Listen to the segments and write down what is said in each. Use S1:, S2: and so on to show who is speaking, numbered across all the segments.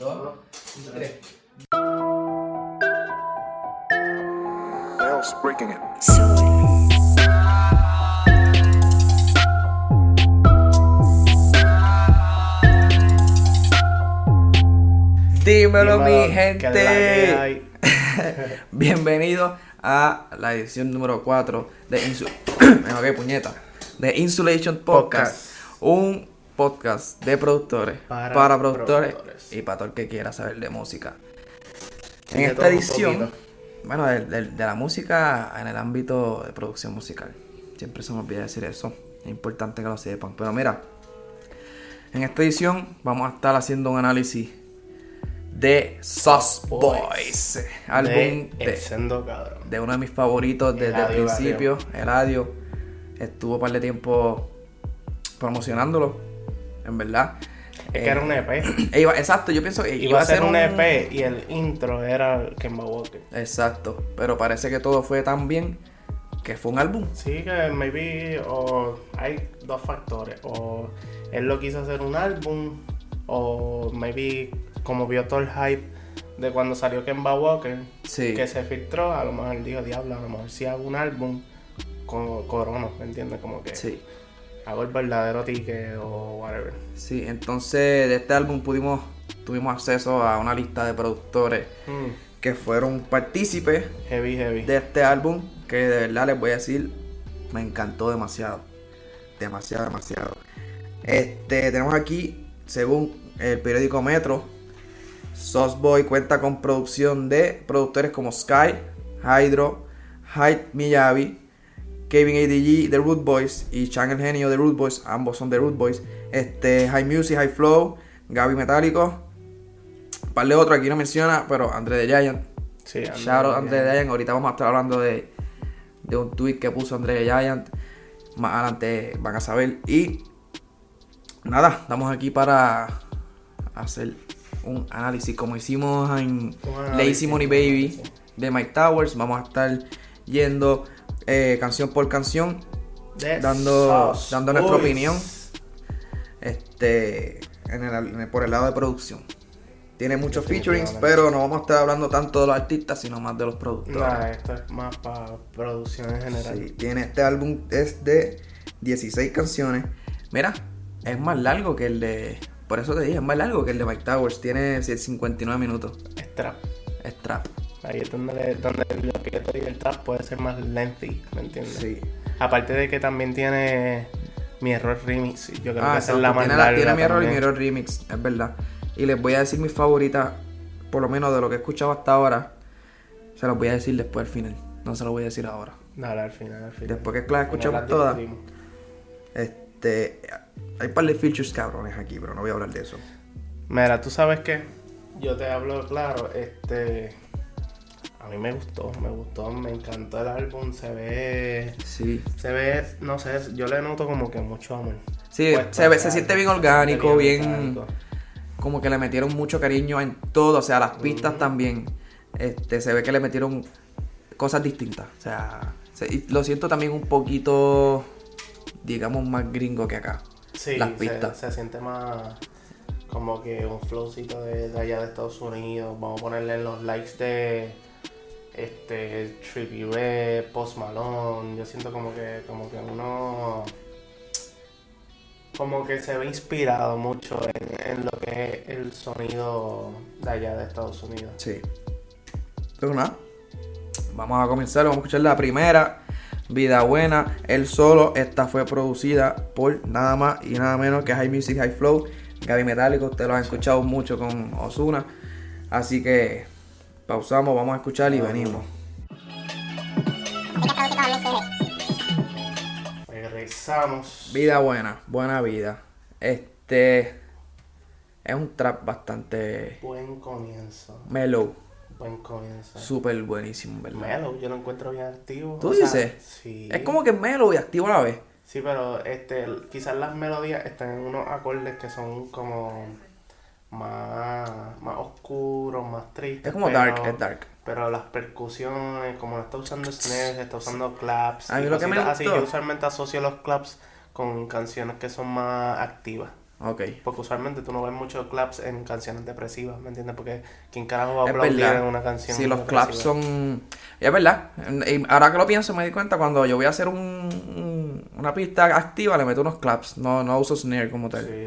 S1: tres.
S2: Bells breaking it.
S1: Dímelo,
S3: Dímelo,
S1: mi gente.
S3: de la que hay.
S1: Bienvenido a la edición número 4 de Insu Me qué puñeta. De Insulation Podcast.
S3: Podcast.
S1: Un podcast de productores para,
S3: Para
S1: productores,
S3: productores.
S1: y para todo el que quiera saber de música. En
S3: De
S1: esta edición, bueno, de, de- de la música en el ámbito de producción musical. Siempre se me olvida decir eso. Es importante que lo sepan. Pero mira, en esta edición vamos a estar haciendo un análisis de Sauce
S3: Boys.
S1: Álbum
S3: de
S1: de,
S3: El Sendo Cabrón.
S1: de uno de mis favoritos desde el
S3: Eladio
S1: principio, Eladio. Estuvo un par de tiempo promocionándolo, en verdad.
S3: Es que era un EP.
S1: Eh, iba- exacto, yo pienso que
S3: Iba a ser un EP y el intro era Kemba Walker.
S1: Exacto, pero parece que todo fue tan bien que fue un álbum.
S3: Sí, que maybe o hay dos factores. O él lo quiso hacer un álbum, o maybe como vio todo el hype de cuando salió Kemba Walker,
S1: Sí.
S3: que se filtró, a lo mejor dijo, diablo, a lo mejor si hago un álbum con Corona, ¿me entiendes? Como que
S1: Sí,
S3: hago el verdadero ticket o whatever.
S1: sí. Entonces de este álbum pudimos, tuvimos acceso a una lista de productores
S3: Mm,
S1: que fueron partícipes
S3: heavy, heavy.
S1: de este álbum que de verdad les voy a decir me encantó demasiado demasiado demasiado este tenemos aquí según el periódico Metro Sauce Boy cuenta con producción de productores como Sky Hydro Hyde Miyavi Kevin ADG de Root Boys y Chan el genio de Root Boys ambos son de Root Boys este High Music High Flow Gaby Metálico un par de otros aquí no menciona pero André the Giant
S3: Sí,
S1: Shout out. André Giant. Ahorita vamos a estar hablando de, de un tweet que puso André Giant. Más adelante van a saber. Y nada, estamos aquí para hacer un análisis como hicimos en Lazy Money Baby de Mike Towers. Vamos a estar yendo eh, canción por canción, dando, dando nuestra
S3: Boys.
S1: opinión este, en el- en el- por el lado de producción. Tiene muchos featurings, pero no vamos a estar hablando tanto de los artistas, sino más de los productores.
S3: Nah, esto es más para producción en general.
S1: Sí, tiene este álbum es de 16 canciones. Mira, es más largo que el de. Por eso te dije, es más largo que el de Mike Towers. Tiene 59 minutos.
S3: Es trap.
S1: Es trap.
S3: Ahí es donde, donde lo que yo el trap puede ser más lengthy, ¿me entiendes?
S1: Sí.
S3: Aparte de que también tiene mi error remix. Yo creo
S1: Ah,
S3: que esa es la más
S1: tiene,
S3: larga
S1: tiene mi error y mi error remix, es verdad. Y les voy a decir mis favoritas, por lo menos de lo que he escuchado hasta ahora. Se los voy a decir después al final. No se los voy a decir ahora.
S3: Dale, al final, al final.
S1: Después que las escuchamos
S3: las
S1: todas. Este. Hay un par de features cabrones aquí, pero no voy a hablar de eso.
S3: Mira, tú sabes que yo te hablo claro, este. A mí me gustó, me gustó, me encantó el álbum, se ve.
S1: Sí.
S3: Se ve, no sé, yo le noto como que mucho amor.
S1: Sí,
S3: Puesto
S1: se, ve, se siente bien orgánico, bien,
S3: orgánico.
S1: como que le metieron mucho cariño en todo, o sea, las pistas también, este, se ve que le metieron cosas distintas, o sea, se- y lo siento también un poquito, digamos, más gringo que acá,
S3: Sí,
S1: las
S3: se-
S1: pistas.
S3: Se, siente más como que un flowcito de, de allá de Estados Unidos. Vamos a ponerle en los likes de este Trippy Red, Post Malone. Yo siento como que, como que uno como que se ve inspirado mucho en, lo que es el sonido de allá de Estados Unidos.
S1: Sí. Pero nada, vamos a comenzar, vamos a escuchar la primera, Vida Buena, el solo, esta fue producida por nada más y nada menos que High Music High Flow, Gaby Metálico, ustedes lo han escuchado mucho con Osuna, así que pausamos, vamos a escuchar y venimos.
S3: Regresamos.
S1: Vida Buena, buena vida. Este es un trap bastante
S3: Buen comienzo.
S1: mellow,
S3: Buen comienzo.
S1: súper buenísimo, en ¿verdad?
S3: Melo, yo lo encuentro bien activo.
S1: ¿Tú
S3: O sea,
S1: dices?
S3: sí.
S1: Es como que mellow y activo a la vez.
S3: Sí, pero este, quizás las melodías están en unos acordes que son como más, más oscuros, más tristes.
S1: Es como
S3: pero-
S1: dark, es dark.
S3: Pero las percusiones, como no está usando snares, está usando claps.
S1: A mí lo que me
S3: así,
S1: gustó-
S3: yo usualmente asocio los claps con canciones que son más activas.
S1: Ok.
S3: Porque usualmente tú no ves muchos claps en canciones depresivas, ¿me entiendes? Porque ¿quién carajo va a aplaudir en una canción
S1: Sí, los
S3: depresiva?
S1: claps son... Es verdad. Y ahora que lo pienso me di cuenta cuando yo voy a hacer un, un- una pista activa le meto unos claps. No, no uso snare como tal.
S3: Sí.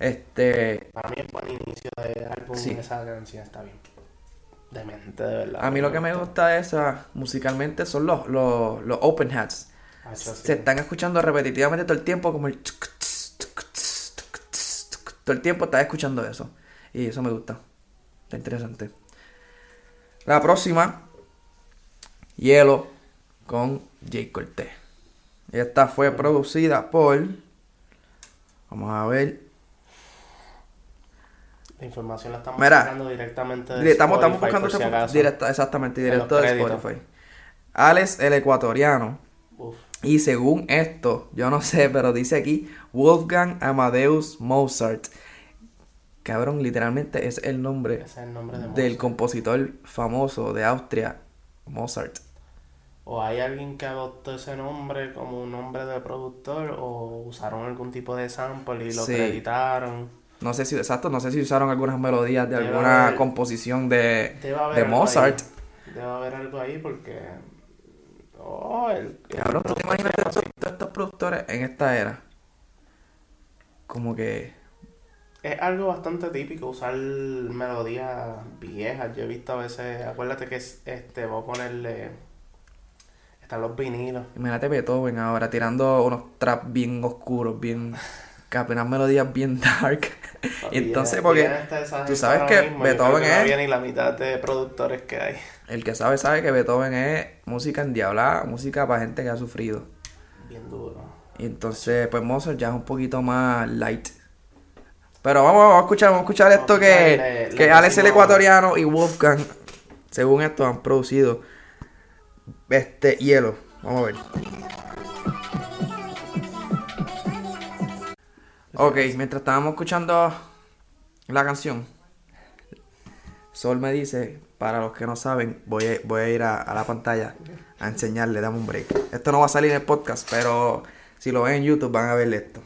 S1: Este...
S3: Para mí es buen inicio de álbum,
S1: Sí.
S3: esa canción está bien demente, de verdad.
S1: A mí lo que me gusta de esa musicalmente son los, los, los open hats.
S3: Ah, sí.
S1: Se están escuchando repetitivamente todo el tiempo como el... tuc, tuc, tuc. Todo el tiempo estás escuchando eso. Y eso me gusta. Está interesante. La próxima. Hielo con Jay Cortez. Esta fue producida por... Vamos a ver.
S3: La información la estamos
S1: Mira,
S3: sacando directamente de
S1: Dire- Estamos, estamos
S3: Spotify,
S1: buscando
S3: por si acaso.
S1: directa, exactamente,
S3: En
S1: directo de. Spotify. Alex el ecuatoriano.
S3: Uf,
S1: Y según esto, yo no sé, pero dice aquí Wolfgang Amadeus Mozart. Cabrón, literalmente es el nombre
S3: ese es el nombre de
S1: del compositor famoso de Austria, Mozart.
S3: O hay alguien que adoptó ese nombre como un nombre de productor o usaron algún tipo de sample y lo
S1: Sí.
S3: acreditaron.
S1: No sé si, exacto, no sé si usaron algunas melodías de
S3: Debe
S1: alguna
S3: haber-
S1: composición de, de Mozart.
S3: ahí. Debe haber algo ahí porque... Oh, el, el
S1: Cabrón, ¿tú te imaginas todos estos, estos productores en esta era? Como que...
S3: Es algo bastante típico usar melodías viejas. Yo he visto a veces, acuérdate que es, este, voy a ponerle, están los vinilos.
S1: Imagínate Beethoven ahora tirando unos traps bien oscuros, bien... que apenas melodías bien dark. Entonces, porque tú sabes que
S3: mismo,
S1: Beethoven
S3: creo que no
S1: es-
S3: ni la mitad de productores que hay.
S1: El que sabe, sabe que Beethoven es música endiablada, música para gente que ha sufrido.
S3: Bien duro.
S1: Y entonces, pues Mozart ya es un poquito más light. Pero vamos, vamos a escuchar, vamos a escuchar esto que, que Alex el ecuatoriano y Wolfgang, según esto, han producido este hielo. Vamos a ver. Ok, mientras estábamos escuchando la canción, Sol me dice, para los que no saben, voy a, voy a ir a, a la pantalla a enseñarle, dame un break. Esto no va a salir en el podcast, pero si lo ven en YouTube van a ver esto.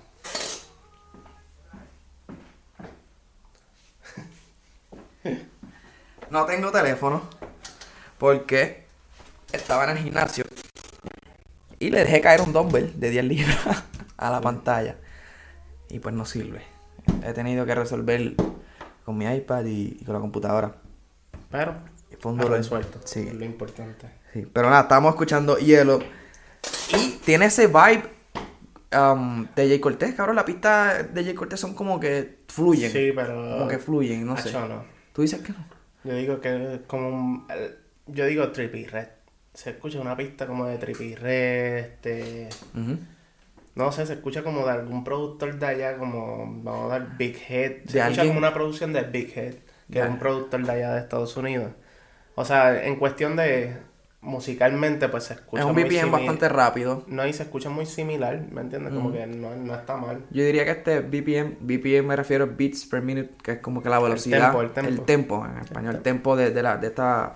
S1: No tengo teléfono porque estaba en el gimnasio y le dejé caer un dumbbell de 10 libras a la pantalla y pues no sirve. He tenido que resolver con mi iPad y, y con la computadora.
S3: Pero,
S1: Fue un dolor.
S3: resuelto.
S1: Sí.
S3: Es lo importante.
S1: Sí, pero nada, estamos escuchando Hielo. Y tiene ese vibe um, de Jay Cortés, cabrón. La pista de Jay Cortés son como que fluyen.
S3: Sí, pero...
S1: Como que fluyen, no sé.
S3: No.
S1: Tú dices que no.
S3: Yo digo que es como un... Yo digo Trippy Red. Se escucha una pista como de Trippy Red, este...
S1: Ujú.
S3: No sé, se escucha como de algún productor de allá, como vamos a dar Big Head. Se escucha
S1: alguien-
S3: como una producción de Big Head, que
S1: Ya.
S3: es un productor de allá de Estados Unidos. O sea, en cuestión de musicalmente, pues se escucha
S1: Es un BPM bastante rápido.
S3: No, y se escucha muy similar, ¿me entiendes? Como que no, no está mal.
S1: Yo diría que este BPM, BPM me refiero a beats per minute, que es como que la velocidad,
S3: tempo, el tempo.
S1: tempo, en español, el tempo de, de la, de esta,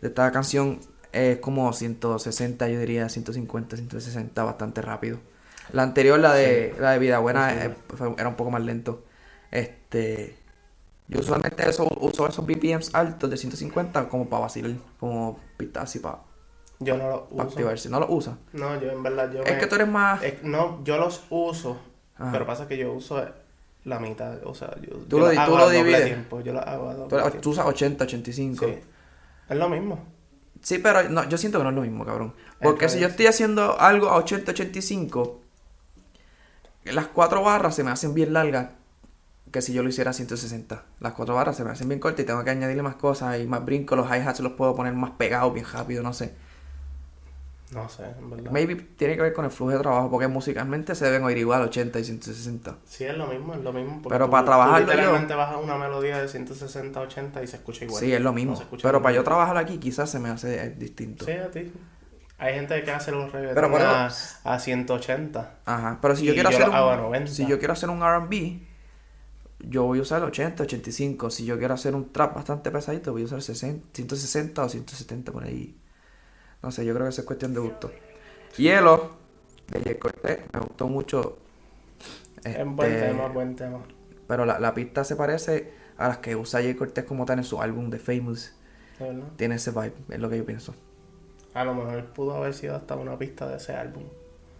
S1: de esta canción es como 160, yo diría 150, 160, bastante rápido. La anterior, la de, la de Vida Buena,
S3: Sí.
S1: eh, era un poco más lento. Este, yo usualmente eso, uso esos BPMs altos de 150 como para vacilar, como pistas así para,
S3: Yo no los uso.
S1: activarse. ¿No lo usas?
S3: No, yo en verdad, yo
S1: Es
S3: me-
S1: que tú eres más...
S3: es- no, yo los uso,
S1: Ajá.
S3: pero pasa que yo uso la mitad, o sea, yo,
S1: Tú
S3: yo
S1: lo
S3: los hago
S1: tú lo divides.
S3: tiempo, yo lo hago a doble
S1: Tú,
S3: tiempo.
S1: tú usas 80, 85.
S3: Sí. Es lo mismo.
S1: Sí, pero no, yo siento que no es lo mismo, cabrón. Porque si yo estoy haciendo algo a 80, 85, las cuatro barras se me hacen bien largas que si yo lo hiciera a 160. Las cuatro barras se me hacen bien cortas y tengo que añadirle más cosas y más brinco. Los hi-hats los puedo poner más pegados, bien rápido, no sé.
S3: No sé, en verdad.
S1: Maybe tiene que ver con el flujo de trabajo porque musicalmente se deben oír igual 80 y 160.
S3: Sí, es lo mismo, es lo mismo.
S1: Pero
S3: tú-
S1: para trabajarlo
S3: tú
S1: yo-
S3: literalmente bajas una melodía de 160, 80 y se escucha igual.
S1: Sí, es lo mismo. pero para yo trabajar aquí quizás se me hace eh, distinto.
S3: Sí, a ti. Hay gente que hace los reggaetones
S1: Pero
S3: a, a 180.
S1: Ajá, pero si yo quiero
S3: yo
S1: hacer un
S3: 90.
S1: si yo quiero hacer un R&B, yo voy a usar 80, 85. Si yo quiero hacer un trap bastante pesadito, voy a usar 60, 160 o 170 por ahí. No sé, yo creo que eso es cuestión de gusto. Hielo de Jay Cortez, me gustó mucho
S3: Es buen
S1: Este,
S3: tema, buen tema.
S1: Pero la, la pista se parece a las que usa Jay Cortez como tal en su álbum de Famous.
S3: ¿De?
S1: Tiene ese vibe, es lo que yo pienso.
S3: A lo mejor pudo haber sido hasta una pista de ese álbum.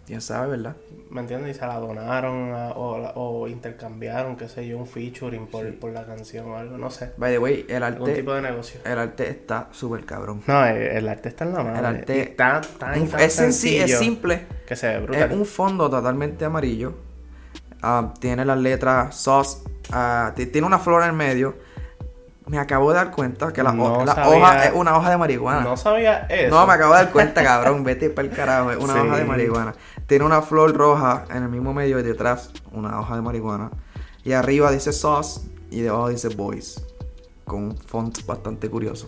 S1: Quién sabe, ¿verdad?
S3: ¿Me entiendes? Y se la donaron a- o, o intercambiaron, qué sé yo, un featuring por, por la canción o algo, no sé.
S1: By the way, el
S3: Algún
S1: arte,
S3: tipo de negocio.
S1: el arte está súper cabrón.
S3: No, el, el arte está en la mano.
S1: El arte-
S3: está tan, tan
S1: es sencillo, es simple.
S3: que se ve brutal.
S1: Es un fondo totalmente amarillo. Ah, tiene las letras sauce. ti- tiene una flor en medio. Me acabo de dar cuenta que la,
S3: No
S1: ho- la
S3: sabía-
S1: hoja es una hoja de marihuana.
S3: No sabía eso.
S1: No, me acabo de dar cuenta, cabrón. Vete para el carajo. Es una
S3: Sí.
S1: hoja de marihuana. Tiene una flor roja en el mismo medio y detrás una hoja de marihuana. Y arriba dice sauce y debajo dice boys. Con un font bastante curioso.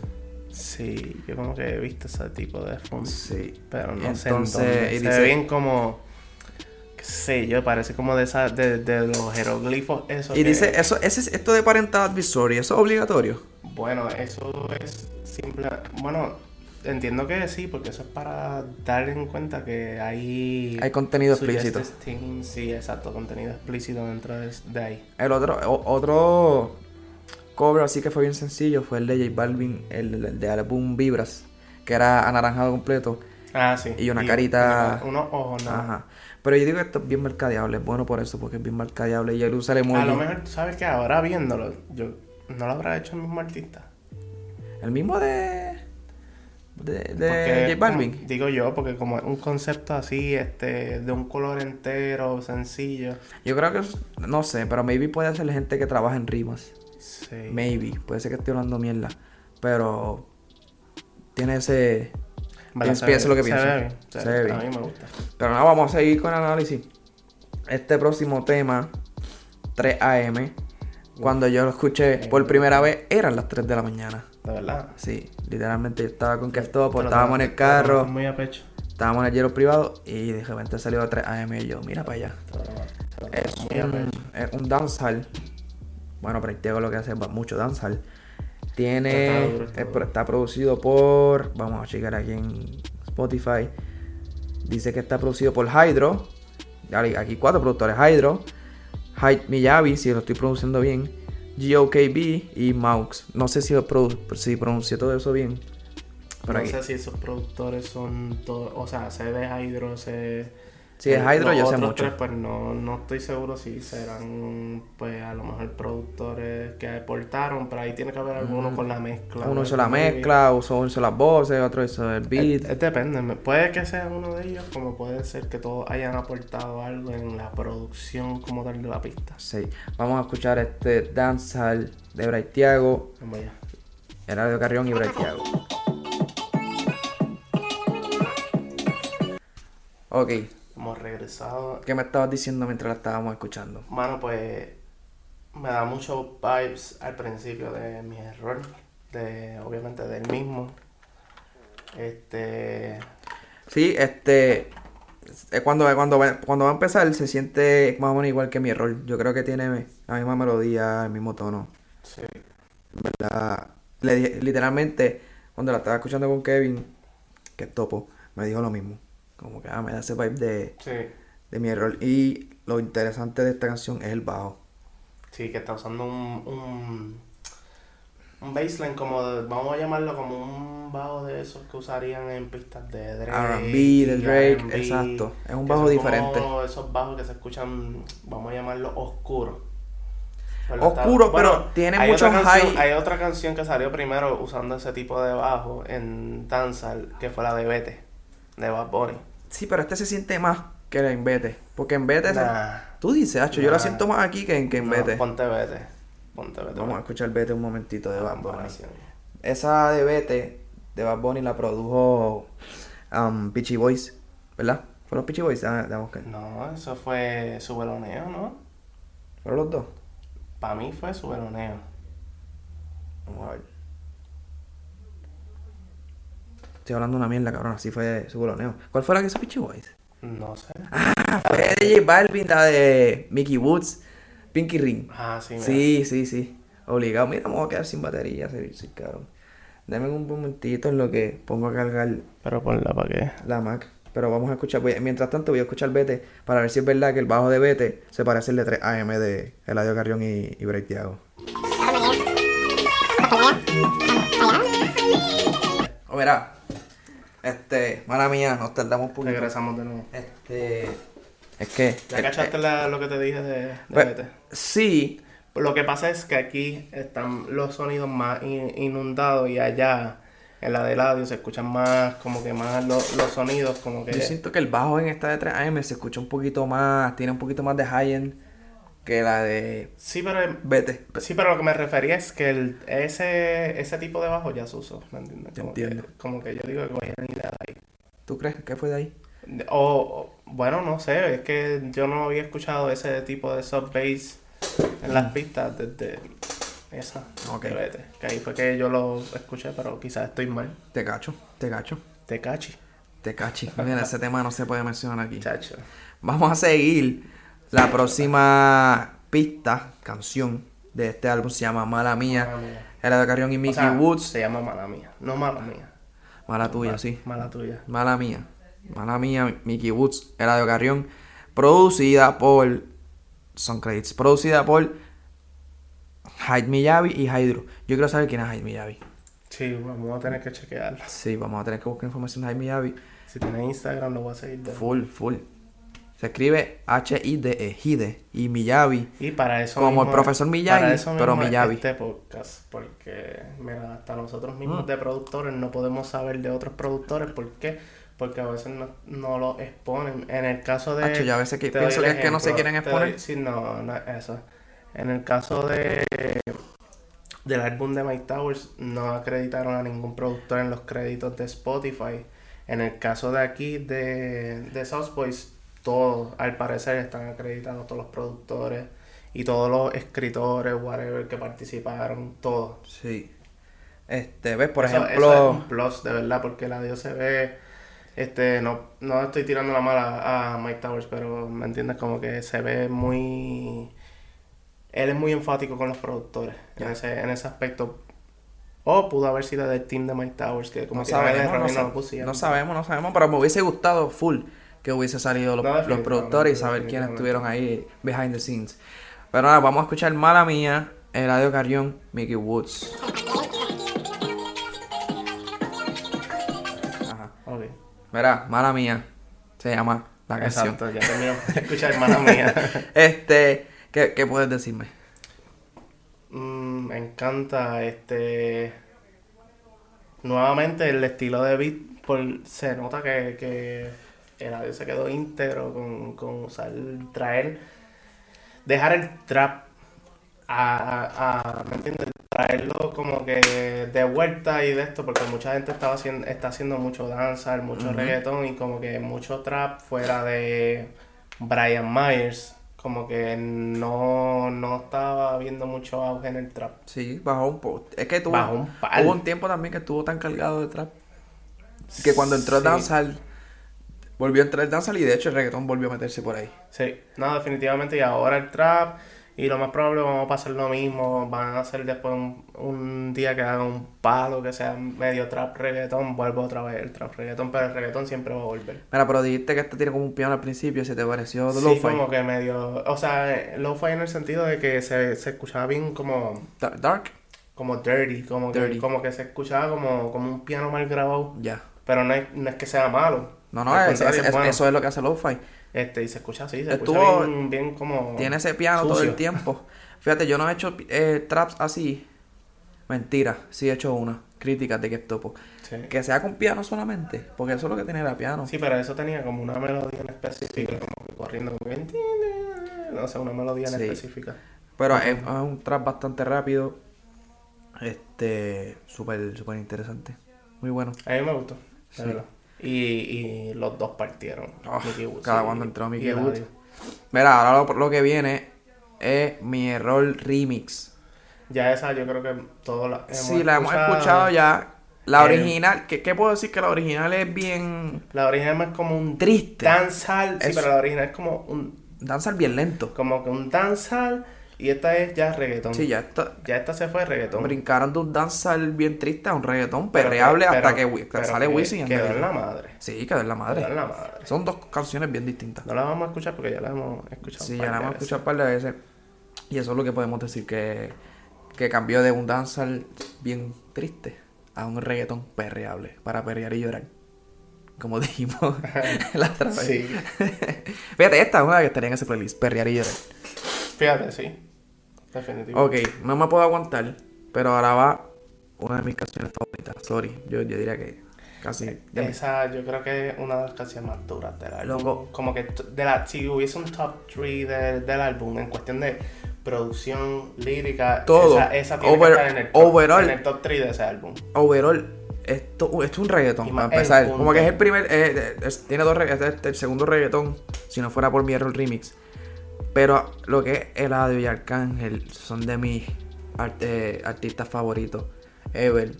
S3: Sí, yo como que he visto ese tipo de fondos.
S1: Sí.
S3: Pero no
S1: Entonces,
S3: sé en dónde.
S1: y
S3: Se
S1: dice-
S3: ve bien como... sé yo, parece como de, esa, de, de los jeroglifos esos
S1: Y dice, eso, ese, es- esto de parental advisory, ¿eso es obligatorio?
S3: Bueno, eso es simple... Bueno, entiendo que sí, porque eso es para dar en cuenta que hay...
S1: Hay contenido explícito.
S3: Sí, exacto, contenido explícito dentro de, de ahí.
S1: El otro, o- otro cover así que fue bien sencillo fue el de J Balvin, el, el de álbum Vibras, que era anaranjado completo.
S3: Ah, sí.
S1: Y una carita-
S3: Unos ojos, nada.
S1: Ajá. Pero yo digo que esto es bien mercadeable, es bueno por eso, porque es bien mercadeable y él usa el
S3: A lo
S1: emoji.
S3: mejor, tú sabes que ahora viéndolo, yo no lo habrá hecho el mismo artista.
S1: El mismo de. de, de
S3: Porque,
S1: J Balvin.
S3: como- digo yo, porque como es un concepto así, este, de un color entero, sencillo.
S1: Yo creo que, no sé, pero maybe puede ser gente que trabaja en rimas.
S3: Sí.
S1: Maybe, puede ser que esté hablando mierda. Pero tiene ese. Pienso lo que
S3: se
S1: pienso.
S3: Ve bien,
S1: Se ve bien.
S3: A mí me gusta.
S1: Pero nada, vamos a seguir con el análisis. Este próximo tema, 3 AM, cuando yo lo escuché por primera vez, eran las 3 de la mañana.
S3: De verdad.
S1: Sí, literalmente yo estaba con
S3: lo
S1: estábamos en el carro,
S3: Muy a pecho.
S1: estábamos en el hielo privado y de repente salió a 3 AM y yo, mira para allá. Es un, es un dancehall. Bueno, Practico lo que hace es mucho dancehall. Tiene.
S3: duro, está
S1: producido por. Vamos a checar aquí en Spotify. Dice que está producido por Hydro. Aquí cuatro productores: Hydro, Hyde Miyavi, si lo estoy pronunciando bien. GOKB y Maux. No sé si, lo produ- si pronuncié todo eso bien.
S3: No
S1: aquí.
S3: sé si esos productores son todos, o sea, sé de Hydro, sé...
S1: Si es Hydro, yo sé mucho.
S3: tres, pues no, no estoy seguro si serán, pues a lo mejor productores que aportaron, pero ahí tiene que haber alguno con la mezcla.
S1: Uno
S3: ¿no?
S1: hizo la mezcla, uno hizo las voces, otro hizo el beat.
S3: Eh, eh, depende, puede que sea uno de ellos, como puede ser que todos hayan aportado algo en la producción como tal de la pista.
S1: Sí. Vamos a escuchar este dancehall de Bright Thiago,
S3: Vamos allá.
S1: Eladio Carrión y Bright Thiago. Ok,
S3: Hemos regresado.
S1: ¿qué me estabas diciendo mientras la estábamos escuchando?
S3: Mano, pues me da muchos vibes al principio de mi error, de obviamente del mismo. Este,
S1: Sí, este. Cuando, cuando, va, cuando va a empezar se siente más o menos igual que mi rol. Yo creo que tiene la misma melodía, el mismo tono.
S3: sí,
S1: ¿Verdad? Le dije- literalmente, cuando la estaba escuchando con Kevin, que es topo, me dijo lo mismo. Como que ah, me da ese vibe de,
S3: sí,
S1: de mi error. Y lo interesante de esta canción es el bajo.
S3: sí, que está usando un, un, un baseline como, de- vamos a llamarlo como un bajo de esos que usarían en pistas de Drake.
S1: R&B, de Drake, exacto. Es un bajo diferente.
S3: como esos bajos que se escuchan, vamos a llamarlo oscuros. ¿Verdad?
S1: Oscuro, pero tiene mucho high.
S3: Hay otra canción que salió primero usando ese tipo de bajo en Danzal, que fue la de Vete, de Bad Bunny.
S1: Sí, pero este se siente más que en Vete. Porque en Vete. se-
S3: Nah.
S1: Tú dices, Hacho, yo la siento más aquí que en, que en
S3: No,
S1: Vete.
S3: Ponte Vete. Ponte Vete.
S1: Vamos a escuchar Vete un momentito de Bad Bunny. Esa de Vete de Bad Bunny la produjo um, Peachy Boys, ¿verdad? ¿Fueron Peachy Boys? Ah, buscar.
S3: No, eso fue su veloneo, ¿no?
S1: ¿Fueron los dos?
S3: Para mí fue su veloneo.
S1: Vamos a ver. Estoy hablando una mierda, cabrón. Así fue su boloneo. ¿Cuál fue la que hizo Peachy Boys?
S3: No sé.
S1: Ah, fue de J Balvin, la de Mickey Woods, Pinky Ring.
S3: Ah, sí, mira.
S1: Sí, sí, sí. Obligado. Mira, me voy a quedar sin batería, sí, sí, cabrón. Dame un momentito en lo que pongo a cargar
S3: Pero ponla para qué.
S1: la Mac. Pero vamos a escuchar, voy- mientras tanto voy a escuchar Vete para ver si es verdad que el bajo de Vete se parece al de 3 AM de Eladio Carrión y, y Break Thiago. O verá, este, mala mía, nos tardamos un poquito.
S3: Regresamos de nuevo.
S1: Este, es que...
S3: ¿Ya
S1: eh,
S3: cachaste
S1: eh,
S3: la- lo que te dije de, de
S1: pues,
S3: Vete?
S1: Sí,
S3: Lo que pasa es que aquí están los sonidos más in- inundados y allá en la de audio se escuchan más, como que más lo- los sonidos, como que...
S1: yo siento que el bajo en esta de 3 AM se escucha un poquito más, tiene un poquito más de high-end que la de
S3: Sí, pero
S1: Vete.
S3: Sí, pero lo que me refería es que el, ese, ese tipo de bajo ya se usó, ¿me entiendes? Como
S1: Entiendo.
S3: Que, como que yo digo que cogieron idea de ahí.
S1: ¿Tú crees que fue de ahí?
S3: O, bueno, no sé, es que yo no había escuchado ese tipo de sub bass en las pistas desde esa.
S1: Ok.
S3: de Vete. Que ahí fue que yo lo escuché, pero quizás estoy mal.
S1: Te cacho, te cacho,
S3: Te cachi,
S1: te cachi. Mira, ese tema no se puede mencionar aquí.
S3: chacho.
S1: Vamos a seguir. La próxima pista, canción de este álbum se llama Mala Mía.
S3: Mala mía.
S1: Era de Carrión y
S3: O
S1: Mickey
S3: sea,
S1: Woods.
S3: Se llama mala mía, no mala mía.
S1: Mala tuya, sí.
S3: Mala tuya.
S1: Mala mía. Mala mía, Mickey Woods, era de Carrión. Producida por. Son credits. Producida por Hyde Miyavi y Hydro. Yo quiero saber quién es Hyde Miyavi.
S3: Sí, vamos a tener que chequearlo.
S1: Sí, vamos a tener que buscar información de Hyde Miyavi.
S3: Si tienes Instagram lo voy a seguir. de-
S1: Full, full. Se escribe H-I-D-E, Hide. Y Miyavi.
S3: Y para eso
S1: Como
S3: mismo-
S1: el profesor Miyagi,
S3: para eso
S1: pero
S3: mismo
S1: Miyavi.
S3: Este podcast, porque mira, hasta nosotros mismos
S1: Mm.
S3: de productores no podemos saber de otros productores, ¿por qué? Porque a veces no, no lo exponen. En el caso de
S1: Hacho, yo a veces que pienso que es que no se quieren
S3: te doy-
S1: exponer.
S3: sí, no, no, eso. En el caso de del álbum de Mike Towers no acreditaron a ningún productor en los créditos de Spotify. En el caso de aquí de, de South Boys, todos al parecer están acreditados, todos los productores y todos los escritores, whatever, que participaron, todos.
S1: Sí. Este, ¿ves? Por
S3: Eso- eso
S1: ejemplo.
S3: es un plus, de verdad, porque la Dios se ve. Este, no, no estoy tirando la mala a Mike Towers, pero me entiendes como que se ve muy. Él es muy enfático con los productores en ese, en ese aspecto. O pudo haber sido del team de Mike Towers, que como
S1: no sabemos, no,
S3: pusieron.
S1: no sabemos, no sabemos, pero me hubiese gustado full que hubiese salido los,
S3: No,
S1: los
S3: definitivamente,
S1: productores y saber quiénes estuvieron ahí behind the scenes. Pero nada, vamos a escuchar Mala Mía, Eladio Carrión, Mickey Woods. Ajá.
S3: Ok.
S1: Verá, Mala Mía, se llama la canción.
S3: Exacto, ya terminamos de escuchar hermana mía.
S1: Este, ¿qué, ¿qué puedes decirme?
S3: Mm, me encanta este nuevamente el estilo de beat por, se nota que, que se quedó íntegro con, con usar traer dejar el trap a, a, a- ¿me entiendes? traerlo como que de vuelta y de esto porque mucha gente estaba haciendo está haciendo mucho danza mucho reggaetón y como que mucho trap fuera de Brian Myers como que no, no estaba viendo mucho auge en el trap
S1: Sí, bajó un poco. Es que tuvo,
S3: Bajó un pal.
S1: hubo un tiempo también que estuvo tan cargado de trap que cuando entró
S3: Sí.
S1: dancehall volvió a entrar el dancehall y de hecho el reggaetón volvió a meterse por ahí.
S3: Sí, no, definitivamente. Y ahora el trap. Y lo más probable vamos a pasar lo mismo. Van a hacer después un, un día que hagan un palo que sea medio trap reggaetón. Vuelvo otra vez el trap reggaetón. Pero el reggaetón siempre va a volver.
S1: Mira, pero dijiste que este tiene como un piano al principio, ¿se te pareció
S3: Sí,
S1: lo-fi?
S3: como que medio. O sea, lo-fi en el sentido de que se, se escuchaba bien como.
S1: Da- Dark,
S3: Como dirty. Como,
S1: Dirty.
S3: Que, como que se escuchaba como, como un piano mal grabado.
S1: ya.
S3: Pero no es, no es que sea malo.
S1: No, no,
S3: Al
S1: es-
S3: contrario,
S1: es- es-
S3: bueno.
S1: eso es lo que hace lo-fi.
S3: Este, y se escucha así. Se
S1: Estuvo-
S3: escucha bien, bien como.
S1: Tiene ese piano todo el tiempo. Fíjate, yo no he hecho eh, traps así. Mentira, sí he hecho una. Críticas de que topo.
S3: Sí.
S1: Que sea con piano solamente, porque eso es lo que tiene era piano.
S3: Sí, pero eso tenía como una melodía en específica, como que corriendo como que... No sé, una melodía en
S1: Sí.
S3: específica.
S1: Pero es, es un trap bastante rápido. Este, súper, súper interesante. Muy bueno.
S3: A mí me gustó,
S1: Sí.
S3: verdad. Y, y los dos partieron.
S1: Oh,
S3: Woods
S1: cada cuando entró Mickey. Woods. Mira, ahora lo, lo que viene es mi error remix.
S3: Ya esa yo creo que todos la hemos
S1: sí, la hemos escuchado ya. La original, ¿qué, qué puedo decir? Que la original es bien
S3: La original es como un
S1: triste.
S3: dancehall, sí, pero la original es como un
S1: Danza bien lento.
S3: como que un dancehall Y esta es ya reggaetón.
S1: Sí, ya está.
S3: Ya esta se fue reggaetón.
S1: Brincaron de un dancehall bien triste a un reggaetón perreable hasta
S3: pero-
S1: que
S3: pero
S1: sale Wisin y
S3: Quedó en la madre.
S1: Sí, quedó en la madre.
S3: Quedó en la madre.
S1: Son dos canciones bien distintas.
S3: No la vamos a escuchar porque ya la hemos escuchado.
S1: Sí, ya
S3: par
S1: la
S3: de
S1: hemos escuchado un par de veces. Y eso es lo que podemos decir que, que cambió de un dancehall bien triste a un reggaetón perreable para perrear y llorar. Como dijimos la otra vez.
S3: Sí.
S1: Fíjate, esta es una que estaría en ese playlist, perrear y llorar.
S3: Fíjate, sí. Definitivo.
S1: Ok, no me puedo aguantar, pero ahora va una de mis canciones favoritas. Sorry, yo, yo diría que casi. de
S3: Esa yo creo que es una de las canciones más duras del álbum.
S1: Loco.
S3: Como que de la, si hubiese un top 3 del álbum en cuestión de producción, lírica,
S1: Todo.
S3: esa, esa tiene
S1: Over-
S3: que estar en el, top,
S1: overall.
S3: en el top 3 de ese álbum.
S1: Overall, esto, esto es un reggaetón, para empezar. Como que es el primer. eh, es- tiene dos reggaetón. Este es el segundo reggaetón, si no fuera por mi error remix. Pero lo que es Eladio y Arcángel son de mis art- eh, artistas favoritos, ever.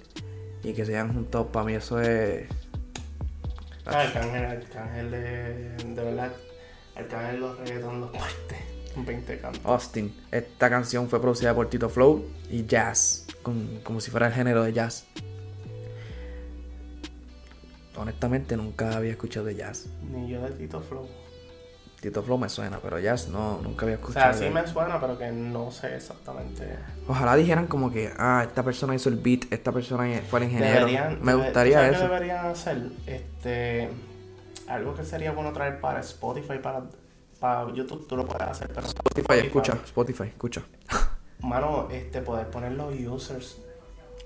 S1: Y que se hayan juntos, para mí eso es.
S3: Ah, Arcángel, Arcángel de, de verdad, Arcángel los reggaetón los. Un 20 cantos.
S1: Austin. Esta canción fue producida por Tito Flow y Jazz, con- como si fuera el género de jazz. Honestamente nunca había escuchado de jazz.
S3: Ni yo de Tito Flow.
S1: Tito Flow me suena, pero jazz no, nunca había
S3: O
S1: escuchado.
S3: sea, sí me suena, pero que no sé exactamente.
S1: Ojalá dijeran como que, ah, esta persona hizo el beat, esta persona fue el ingeniero.
S3: Deberían,
S1: me gustaría
S3: ¿tú sabes
S1: eso.
S3: qué deberían hacer? Este, algo que sería bueno traer para Spotify, para, para YouTube, tú lo puedes hacer, pero
S1: Spotify, escucha, Spotify, escucha.
S3: Mano, este, poder poner los users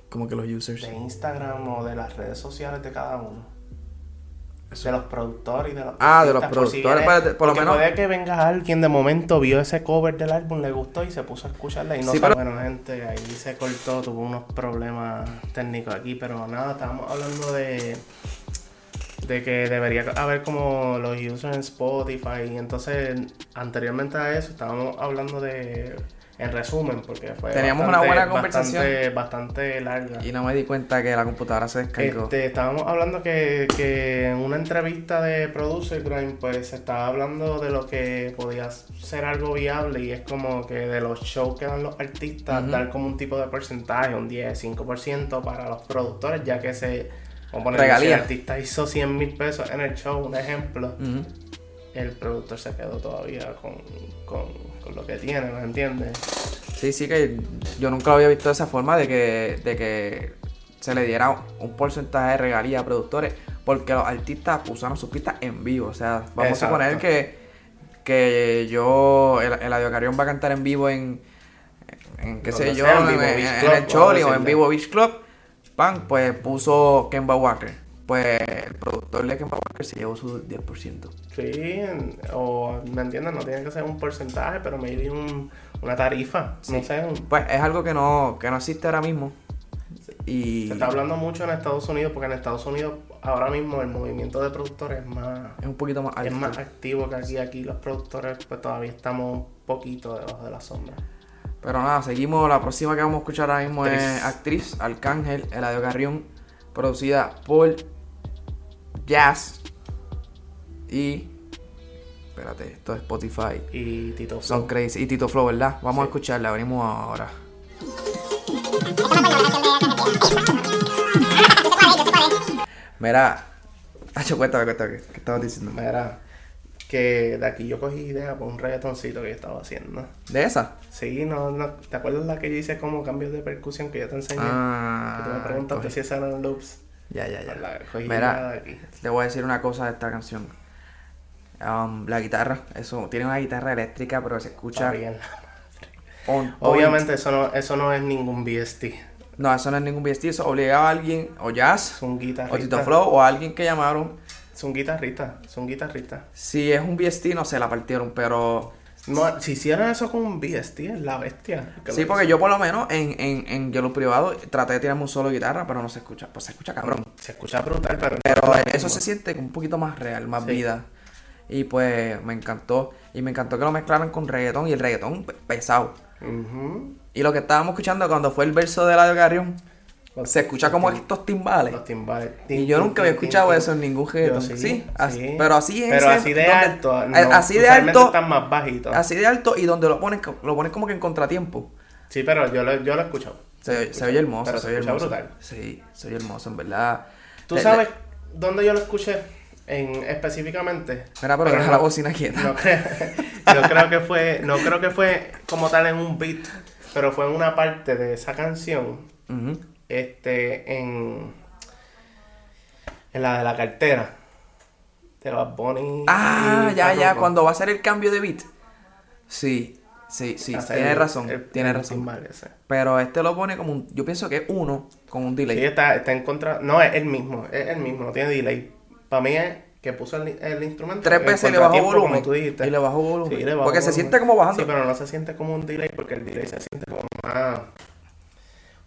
S1: Como que los users.
S3: de Instagram o de las redes sociales de cada uno. De los productores y de los
S1: Ah, de los
S3: si
S1: productores, por lo menos-
S3: puede que venga alguien de momento, vio ese cover del álbum, le gustó y se puso a escucharla y no
S1: Sí,
S3: sabe.
S1: pero-
S3: Bueno, gente, ahí se cortó, tuvo unos problemas técnicos aquí, pero nada, estábamos hablando de de que debería haber como los users en Spotify y entonces anteriormente a eso estábamos hablando de en resumen porque fue
S1: Teníamos una
S3: bastante-
S1: buena conversación.
S3: bastante, bastante larga
S1: Y no me di cuenta que la computadora se descargó.
S3: este, estábamos hablando que, que en una entrevista de Producer Grind, pues se estaba hablando de lo que podía ser algo viable y es como que de los shows que dan los artistas, dar como un tipo de porcentaje, un 10, 5% para los productores, ya que se. Poner, si el artista hizo 100 mil pesos en el show, un ejemplo, el productor se quedó todavía con, con, con lo que tiene, ¿me entiendes?
S1: Sí, sí, que yo nunca lo había visto de esa forma, de que, de que se le diera un porcentaje de regalía a productores, porque los artistas usaron sus pistas en vivo. O sea, vamos
S3: Exacto.
S1: a suponer que, que yo, el, el Adio Carrión va a cantar en vivo en, en qué sé yo,
S3: sea, en
S1: en, en- el Choli o en. Vivo Beach Club. Pan, pues puso Kemba Walker. Pues el productor Kemba Walker se llevó su 10%.
S3: Sí, o me entiendes, no tiene que ser un porcentaje, pero maybe un, una tarifa, no
S1: Sí.
S3: sé. un-
S1: Pues es algo que no, que no existe ahora mismo. Y
S3: Se está hablando mucho en Estados Unidos porque en Estados Unidos ahora mismo el movimiento de productores es más,
S1: es un poquito más
S3: es
S1: alto.
S3: más activo que aquí. Aquí los productores pues todavía estamos un poquito debajo de la sombra.
S1: Pero nada, seguimos. La próxima que vamos a escuchar ahora mismo
S3: Actriz.
S1: es Actriz, Arcángel, Eladio Carrión, producida por Jazz y. Espérate, esto es Spotify.
S3: Y Tito
S1: Son
S3: Flow.
S1: Crazy y Tito Flow, ¿verdad? Vamos a escucharla, venimos ahora. Mira, Hacho, cuéntame, cuéntame, ¿qué estabas diciendo?
S3: Mira, que de aquí yo cogí idea por un reggaetoncito que yo estaba haciendo.
S1: ¿De esa?
S3: Sí, no, no, ¿te acuerdas la que yo hice como cambios de percusión que yo te enseñé?
S1: Ah,
S3: que tú me preguntaste
S1: cogí-
S3: si esas eran loops.
S1: Ya, ya, ya. Mira, te voy a decir una cosa de esta canción. Um, la guitarra, eso, tiene una guitarra eléctrica, pero se escucha.
S3: Obviamente eso no, eso no es ningún BST.
S1: No, eso no es ningún VST, eso obligaba a alguien, o Jazz,
S3: Es un
S1: o Tito. Flow, o a alguien que llamaron.
S3: Es un guitarrista. Es un guitarrista.
S1: Si es un VST, no se la partieron, pero.
S3: No, si hicieran eso con un BST, es la bestia.
S1: Sí, porque
S3: hizo.
S1: yo por lo menos en, en, en yo lo privado traté de tirarme un solo de guitarra, pero no se escucha. Pues se escucha cabrón.
S3: Se escucha brutal, pero...
S1: Pero
S3: no
S1: eso se siente un poquito más real, más
S3: Sí.
S1: vida. Y pues me encantó. Y me encantó que lo mezclaran con reggaetón y el reggaetón pe- pesado. Y lo que estábamos escuchando cuando fue el verso de Eladio Carrión,
S3: Los-
S1: se escucha como
S3: tim-
S1: estos timbales.
S3: Los timbales.
S1: Y yo nunca había escuchado eso en ningún reggaetón.
S3: sí,
S1: Sí, así-
S3: sí.
S1: pero así es.
S3: Pero así de alto. no,
S1: así de alto.
S3: están más bajitos.
S1: Así de alto y donde lo ponen, lo ponen como que en contratiempo.
S3: Sí, pero yo lo, yo lo he escuchado.
S1: Se, se oye hermoso,
S3: Pero
S1: se oye hermoso.
S3: brutal.
S1: Sí, se oye hermoso, en verdad.
S3: ¿Tú
S1: Le-
S3: sabes dónde yo lo escuché? En, específicamente.
S1: Mira, pero deja
S3: no-
S1: la bocina quieta.
S3: No creo, yo creo que fue, no creo que fue como tal en un beat, pero fue en una parte de esa canción,
S1: Ujú.
S3: Este, en, en la de la cartera, de los Bunny.
S1: Ah, ya, ya, cuando va a ser el cambio de beat. Sí, sí, sí,
S3: Hacer
S1: tiene
S3: el-
S1: razón,
S3: el-
S1: tiene
S3: el
S1: razón. Pero este lo pone como un, yo pienso que es uno con un delay.
S3: Sí, está, está en contra, no, es el mismo, es el mismo, no tiene delay. Para mí es que puso el, el instrumento.
S1: Tres veces le bajó volumen.
S3: Como tú dijiste.
S1: Y le bajó volumen.
S3: Sí, le bajó
S1: porque se siente como bajando.
S3: Sí, pero no se siente como un delay porque el delay se siente como más.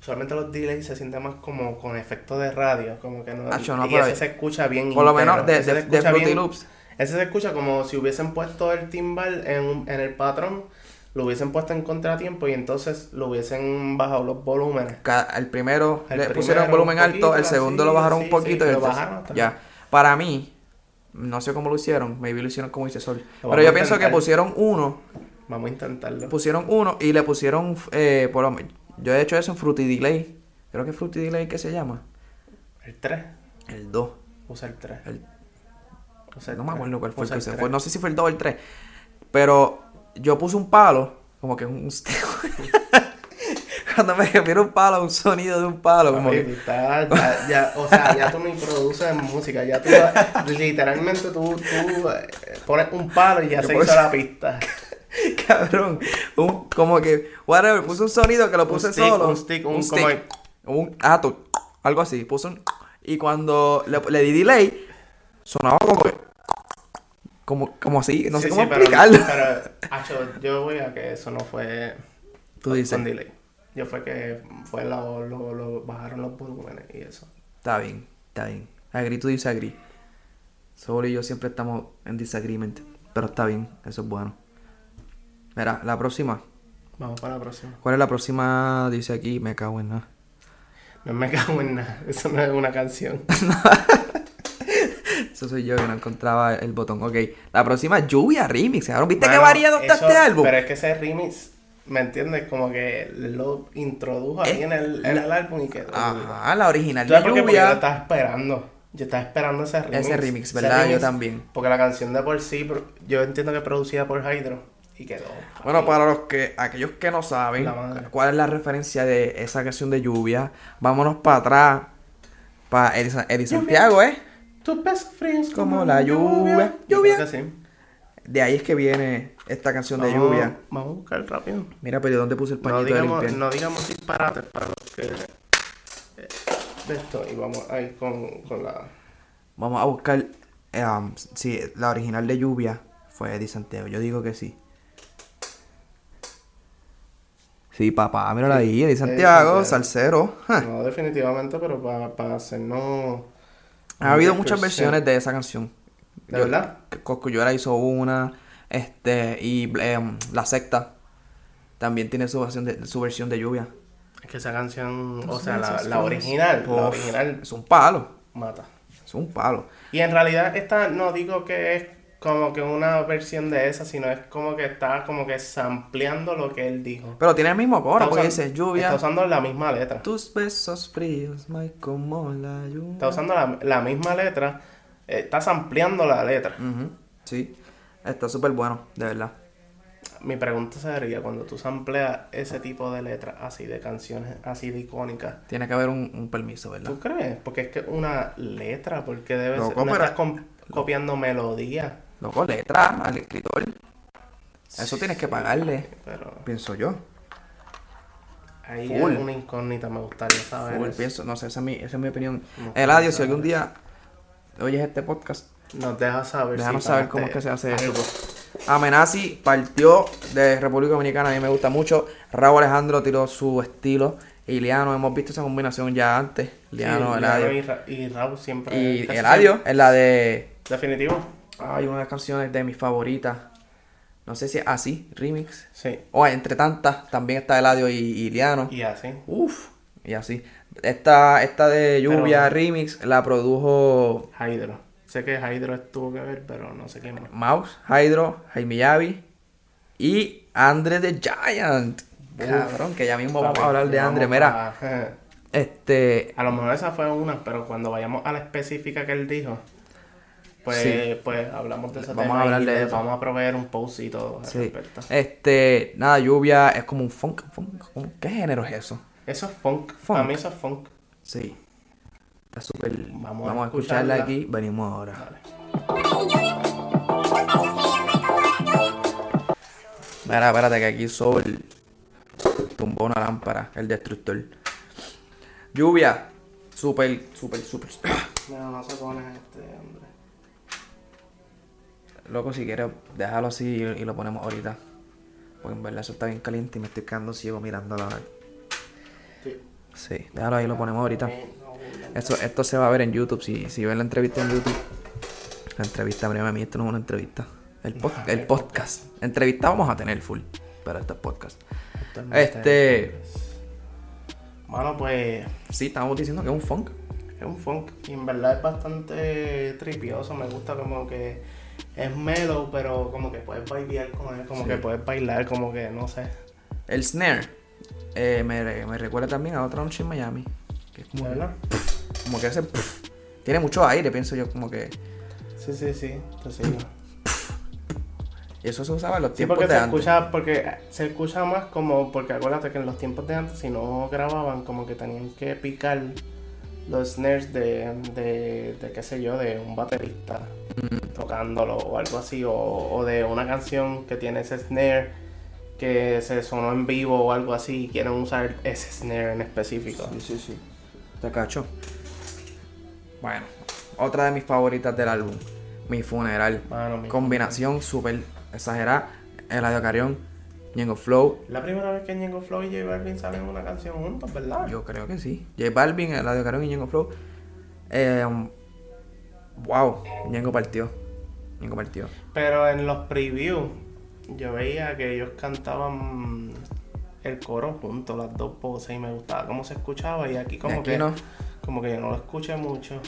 S3: Usualmente los delays se sienten más como con efecto de radio, como que no.
S1: Acho, no,
S3: y ese se escucha bien.
S1: Por lo menos de, de, Fruity
S3: bien-
S1: Loops.
S3: Ese se escucha como si hubiesen puesto el timbal en, en el patrón, lo hubiesen puesto en contratiempo y entonces lo hubiesen bajado los volúmenes.
S1: El primero
S3: El
S1: le
S3: primero
S1: pusieron
S3: un
S1: volumen alto, el segundo lo bajaron
S3: sí,
S1: un poquito
S3: sí,
S1: y
S3: lo bajaron hasta-
S1: Ya. Para mí, no sé cómo lo hicieron, maybe lo hicieron como dice Sol.
S3: Lo
S1: Pero yo pienso que pusieron uno,
S3: Vamos a intentarlo.
S1: pusieron uno y le pusieron, eh, por lo men- yo he hecho eso en Fruity Delay. Creo que Fruity Delay que se llama.
S3: El 3.
S1: El 2.
S3: Usa el 3.
S1: El-
S3: Usa el
S1: no me
S3: 3.
S1: acuerdo cuál fue el
S3: Usa
S1: que
S3: el
S1: se
S3: 3.
S1: fue. No sé si fue el 2 o el 3. Pero yo puse un palo, como que un... Cuando me refiero a un palo, un sonido de un palo, como
S3: Oye,
S1: que...
S3: tú estás- ya, ya, o sea, ya tú ni produces música, ya tú literalmente tú, tú eh, pones un palo y ya
S1: Yo
S3: se hizo la pista.
S1: Cabrón, un, como que, whatever, puse un sonido que lo puse
S3: stick,
S1: solo.
S3: un stick, un como el-
S1: un ato, algo así, puse un, y cuando le, le di delay, sonaba como que, como, como así, no sé cómo
S3: sí, pero-
S1: explicarlo.
S3: Pero, acho, yo voy a que eso no fue
S1: Tú dices,
S3: con delay. Yo fue que fue lo, lo, lo- bajaron los volúmenes y eso.
S1: está bien, está bien. Agree to disagree. Solo y yo siempre estamos en disagreement, pero está bien, eso es bueno. Mira, la próxima.
S3: Vamos para la próxima.
S1: ¿Cuál es la próxima? Dice aquí, me cago en nada.
S3: No me cago en nada, eso no es una canción.
S1: Eso soy yo que no encontraba el botón. Ok, la próxima lluvia remix. ¿Viste qué
S3: Mano,
S1: variado está este álbum?
S3: Pero es que ese remix, ¿me entiendes? Como que lo introdujo ahí
S1: Es
S3: en el, en el álbum y quedó. duro.
S1: Ajá, la original
S3: ¿Tú sabes qué? Porque yo
S1: lluvia.
S3: estaba esperando. Yo estaba esperando ese remix.
S1: Ese remix,
S3: Ese
S1: ¿verdad? Yo también.
S3: Porque la canción de por sí, yo entiendo que producida por Hydro. Y quedó.
S1: Bueno, para los que, aquellos que no saben cuál es la referencia de esa canción de lluvia, vámonos para atrás. Para Eddie, Sa- Eddie Santiago, ¿eh?
S3: Tus besos fríos
S1: Como la lluvia, lluvia.
S3: sí.
S1: De ahí es que viene esta canción de lluvia.
S3: Vamos a buscar rápido.
S1: Mira, pero ¿dónde puse el
S3: No
S1: pañito de
S3: digamos,
S1: limpiar?
S3: no digamos disparates para los que. eh, De esto. Y vamos ahí con, con la.
S1: Vamos a buscar eh, um, si la original de lluvia fue Eddie Santiago. Yo digo que sí. Sí, papá, mírala ahí, Eddie Santiago,
S3: Santiago.
S1: salsero. Ja.
S3: No, definitivamente, pero para, para hacernos.
S1: Ha habido muchas
S3: 10%.
S1: versiones de esa canción.
S3: ¿De
S1: Yo-
S3: verdad?
S1: que Cosculluela hizo una, este, y em, La Secta también tiene su versión de, su versión de lluvia.
S3: Es que esa canción, o sea, la, la original, la original
S1: Es un palo,
S3: mata.
S1: es un palo.
S3: Y en realidad esta no digo que es como que una versión de esa, sino es como que está como que sampleando lo que él dijo.
S1: Pero tiene el mismo coro,
S3: Está
S1: porque
S3: usando-
S1: dice lluvia,
S3: Está usando la misma letra.
S1: tus besos fríos, my como la lluvia.
S3: Está usando la, la misma letra. eh, está sampleando la letra.
S1: Sí, está súper bueno, de verdad.
S3: Mi pregunta sería, cuando tú sampleas ese tipo de letras así de canciones así de icónicas,
S1: Tiene que haber un, un permiso, ¿verdad?
S3: ¿tú crees? Porque es que una letra, porque debe
S1: Loco,
S3: ser, no
S1: pero-
S3: estás copiando melodía.
S1: Loco, letra al escritor. Eso tienes que pagarle,
S3: Pero
S1: pienso yo.
S3: ahí
S1: Full.
S3: es una incógnita, me gustaría saber.
S1: Full,
S3: eso.
S1: pienso, no sé, esa es mi, esa es mi opinión.
S3: No,
S1: Eladio, si algún día oyes este podcast,
S3: Nos deja saber.
S1: déjanos
S3: si
S1: saber cómo es que se hace
S3: algo.
S1: eso. Amenazi partió de República Dominicana, a mí me gusta mucho. Raúl Alejandro tiró su estilo. Y Liano, hemos visto esa combinación ya antes. Liano,
S3: Sí,
S1: Eladio.
S3: y, Ra- y Raúl siempre.
S1: Y Eladio es la de.
S3: Definitivo.
S1: Ay, una de las canciones de mis favoritas. No sé si es así, remix.
S3: Sí.
S1: O entre tantas, también está Eladio y, y Liano.
S3: Y así.
S1: Uf, y así. Esta, esta de Lluvia Remix la produjo
S3: Hydro. Sé que Hydro estuvo que ver, pero no sé quién más.
S1: Mouse, Hydro, Jaime Yavi y Andre the Giant. Cabrón, que ya mismo vamos a hablar de Andre. Mira,
S3: a-
S1: este.
S3: A lo mejor esa fue una, pero cuando vayamos a la específica que él dijo, pues,
S1: Sí.
S3: pues hablamos de ese
S1: Vamos
S3: tema
S1: a hablar de eso.
S3: vamos a proveer un post y todo al
S1: Sí.
S3: respecto.
S1: Este, nada, lluvia es como un funk, funk. ¿Qué género es eso?
S3: Eso es funk.
S1: Funk.
S3: A mí eso es funk.
S1: Sí. Está súper.
S3: Vamos
S1: Vamos,
S3: a
S1: a escucharla
S3: escucharla.
S1: aquí. Venimos ahora.
S3: Dale.
S1: Mira, espérate que aquí Sol tumbó una lámpara, el destructor. Lluvia. Súper, súper, súper.
S3: No, no se pone este, hombre.
S1: Loco, si quieres, déjalo así y, y lo ponemos ahorita. Porque en verdad eso está bien caliente y me estoy quedando ciego mirándolo.
S3: Sí.
S1: Sí, déjalo ahí y lo ponemos ahorita. Esto, esto se va a ver en YouTube. Si, si ven la entrevista en YouTube. La entrevista, mira, a mí esto no es una entrevista. El, pod- el podcast. Entrevista vamos a tener full. Pero esto es podcast. Este.
S3: Mano, pues
S1: Sí, estamos diciendo que es un funk.
S3: es un funk y en verdad es bastante tripioso. Me gusta como que es mellow, pero como que puedes bailar con él, como
S1: Sí.
S3: que puedes bailar, como que no sé.
S1: El snare. eh, me, me recuerda también a otra noche en Miami. Que es como,
S3: ¿De verdad?
S1: como que hace. Tiene mucho aire, pienso yo. Como que.
S3: Sí, sí, sí. Te sigo.
S1: Y eso se usaba en los
S3: Sí,
S1: tiempos
S3: porque
S1: de
S3: se
S1: antes.
S3: escucha, porque se escucha más como, porque acuérdate que en los tiempos de antes si no grababan como que tenían que picar los snares de, de, de qué sé yo, de un baterista tocándolo o algo así, o, o de una canción que tiene ese snare que se sonó en vivo o algo así y quieren usar ese snare en específico.
S1: Sí, sí, sí. Te cacho. Bueno, otra de mis favoritas del álbum. Mi funeral.
S3: Mano, mi-
S1: Combinación súper exagerada. Eladio Carrión, Ñengo Flow.
S3: La primera vez que Ñengo Flow y J Balvin salen en una canción juntos, ¿verdad?
S1: Yo creo que sí. J Balvin, Eladio Carrión y Ñengo Flow. Eh, wow, Ñengo partió. Ñengo partió.
S3: Pero en los previews yo veía que ellos cantaban el coro juntos, las dos voces, y me gustaba cómo se escuchaba. Y aquí como
S1: aquí
S3: que
S1: no.
S3: como que yo no lo escuché mucho.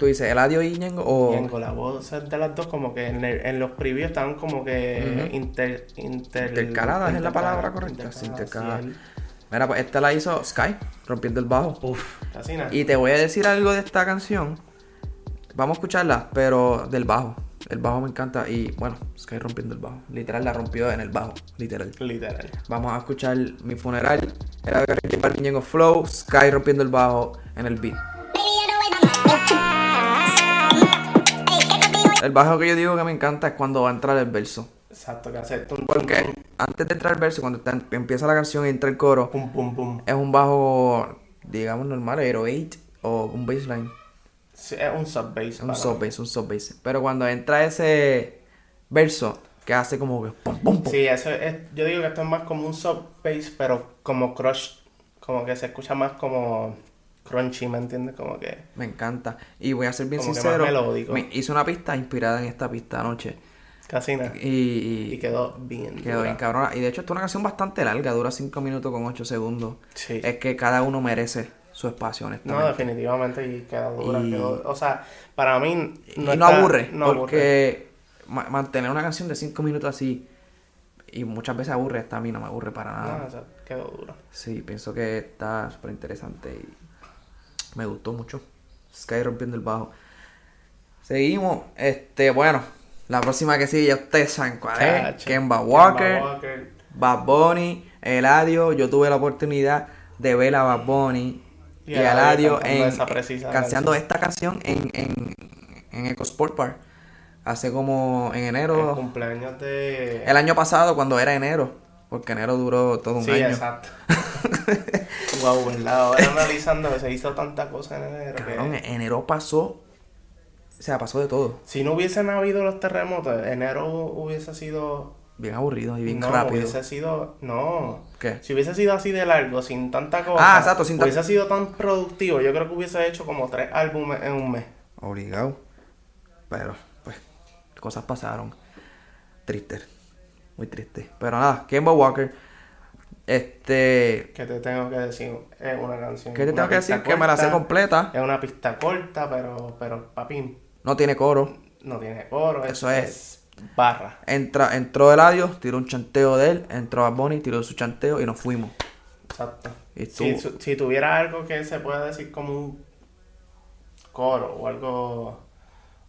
S1: Tú dices Eladio y Ñengo o.
S3: Con las voces de las dos, como que en, el- en los previews estaban como que inter, inter-
S1: Intercaladas es la palabra correcta.
S3: Intercaladas,
S1: intercaladas.
S3: sí,
S1: Mira, pues esta la hizo Sky, rompiendo el bajo.
S3: Uf.
S1: Y te voy a decir algo de esta canción. Vamos a escucharla, pero del bajo. El bajo me encanta. Y bueno, Sky rompiendo el bajo. Literal la rompió en el bajo. Literal.
S3: Literal.
S1: Vamos a escuchar mi funeral. Era de Ñengo Flow. Sky rompiendo el bajo en el beat. El bajo que yo digo que me encanta es cuando va a entrar el verso.
S3: Exacto, que hace tum, tum,
S1: Porque
S3: tum,
S1: antes de entrar el verso, cuando está- empieza la canción y entra el coro,
S3: pum, pum, pum.
S1: es un bajo, digamos, normal, 8 o un bassline.
S3: Sí, es un sub bass.
S1: Un sub bass, un sub bass. Pero cuando entra ese verso que hace como que pum, pum, pum.
S3: Sí, eso es, yo digo que esto es más como un sub bass, pero como crush, como que se escucha más como crunchy, ¿me entiendes? Como que
S1: Me encanta. Y voy a ser bien
S3: Como que
S1: sincero.
S3: más melódico.
S1: Me hice una pista inspirada en esta pista anoche.
S3: casi nada.
S1: Y,
S3: Y quedó bien.
S1: quedó
S3: dura.
S1: bien cabrona. Y de hecho, es una canción bastante larga, dura 5 minutos con 8 segundos.
S3: Sí.
S1: Es que cada uno merece su espacio,
S3: No,
S1: honestamente.
S3: definitivamente, y queda dura.
S1: Y-
S3: quedó- o sea, para mí
S1: y
S3: no,
S1: no
S3: está-
S1: aburre,
S3: no
S1: porque ma- mantener una canción de 5 minutos así y muchas veces aburre, esta a mí no me aburre para nada.
S3: No, o sea, quedó dura.
S1: Sí, pienso que está súper interesante y me gustó mucho. Sky rompiendo el bajo. Seguimos, este, bueno, la próxima que sigue ya ustedes saben cuál es. Kemba Walker,
S3: Kemba Walker.
S1: Bad Bunny, Eladio. Yo tuve la oportunidad de ver a Bad Bunny y,
S3: Y
S1: a
S3: Eladio
S1: en,
S3: canción.
S1: esta canción en, en, en Eco Sport Park. Hace como en
S3: El
S1: enero,
S3: cumpleaños de.
S1: el año pasado cuando era enero, porque enero duró todo un
S3: sí,
S1: año.
S3: exacto. wow, ¿verdad? Ahora analizando que se hizo tanta cosa en enero. que-
S1: Cabrón, enero pasó, o sea, pasó de todo.
S3: Si no hubiesen habido los terremotos, enero hubiese sido.
S1: Bien aburrido y bien
S3: no,
S1: rápido.
S3: hubiese sido. No.
S1: ¿Qué?
S3: Si hubiese sido así de largo, sin tanta cosa.
S1: Ah, exacto, sin
S3: Hubiese sido tan productivo. Yo creo que hubiese hecho como tres álbumes en un mes.
S1: Obligado. Pero, pues, cosas pasaron. Triste. Muy triste. Pero nada, Kemba Walker. Este.
S3: ¿Qué te tengo que decir? Es una canción.
S1: ¿Qué te tengo que decir? Que me la sé completa.
S3: Es una pista corta, pero, pero papi,
S1: No tiene coro.
S3: no tiene oro.
S1: Eso es.
S3: barra.
S1: Entra, entró Eladio, tiró un chanteo de él. Entró Bad Bunny, tiró su chanteo y nos fuimos.
S3: Exacto.
S1: Y
S3: Si, si tuviera algo que se pueda decir como un coro o algo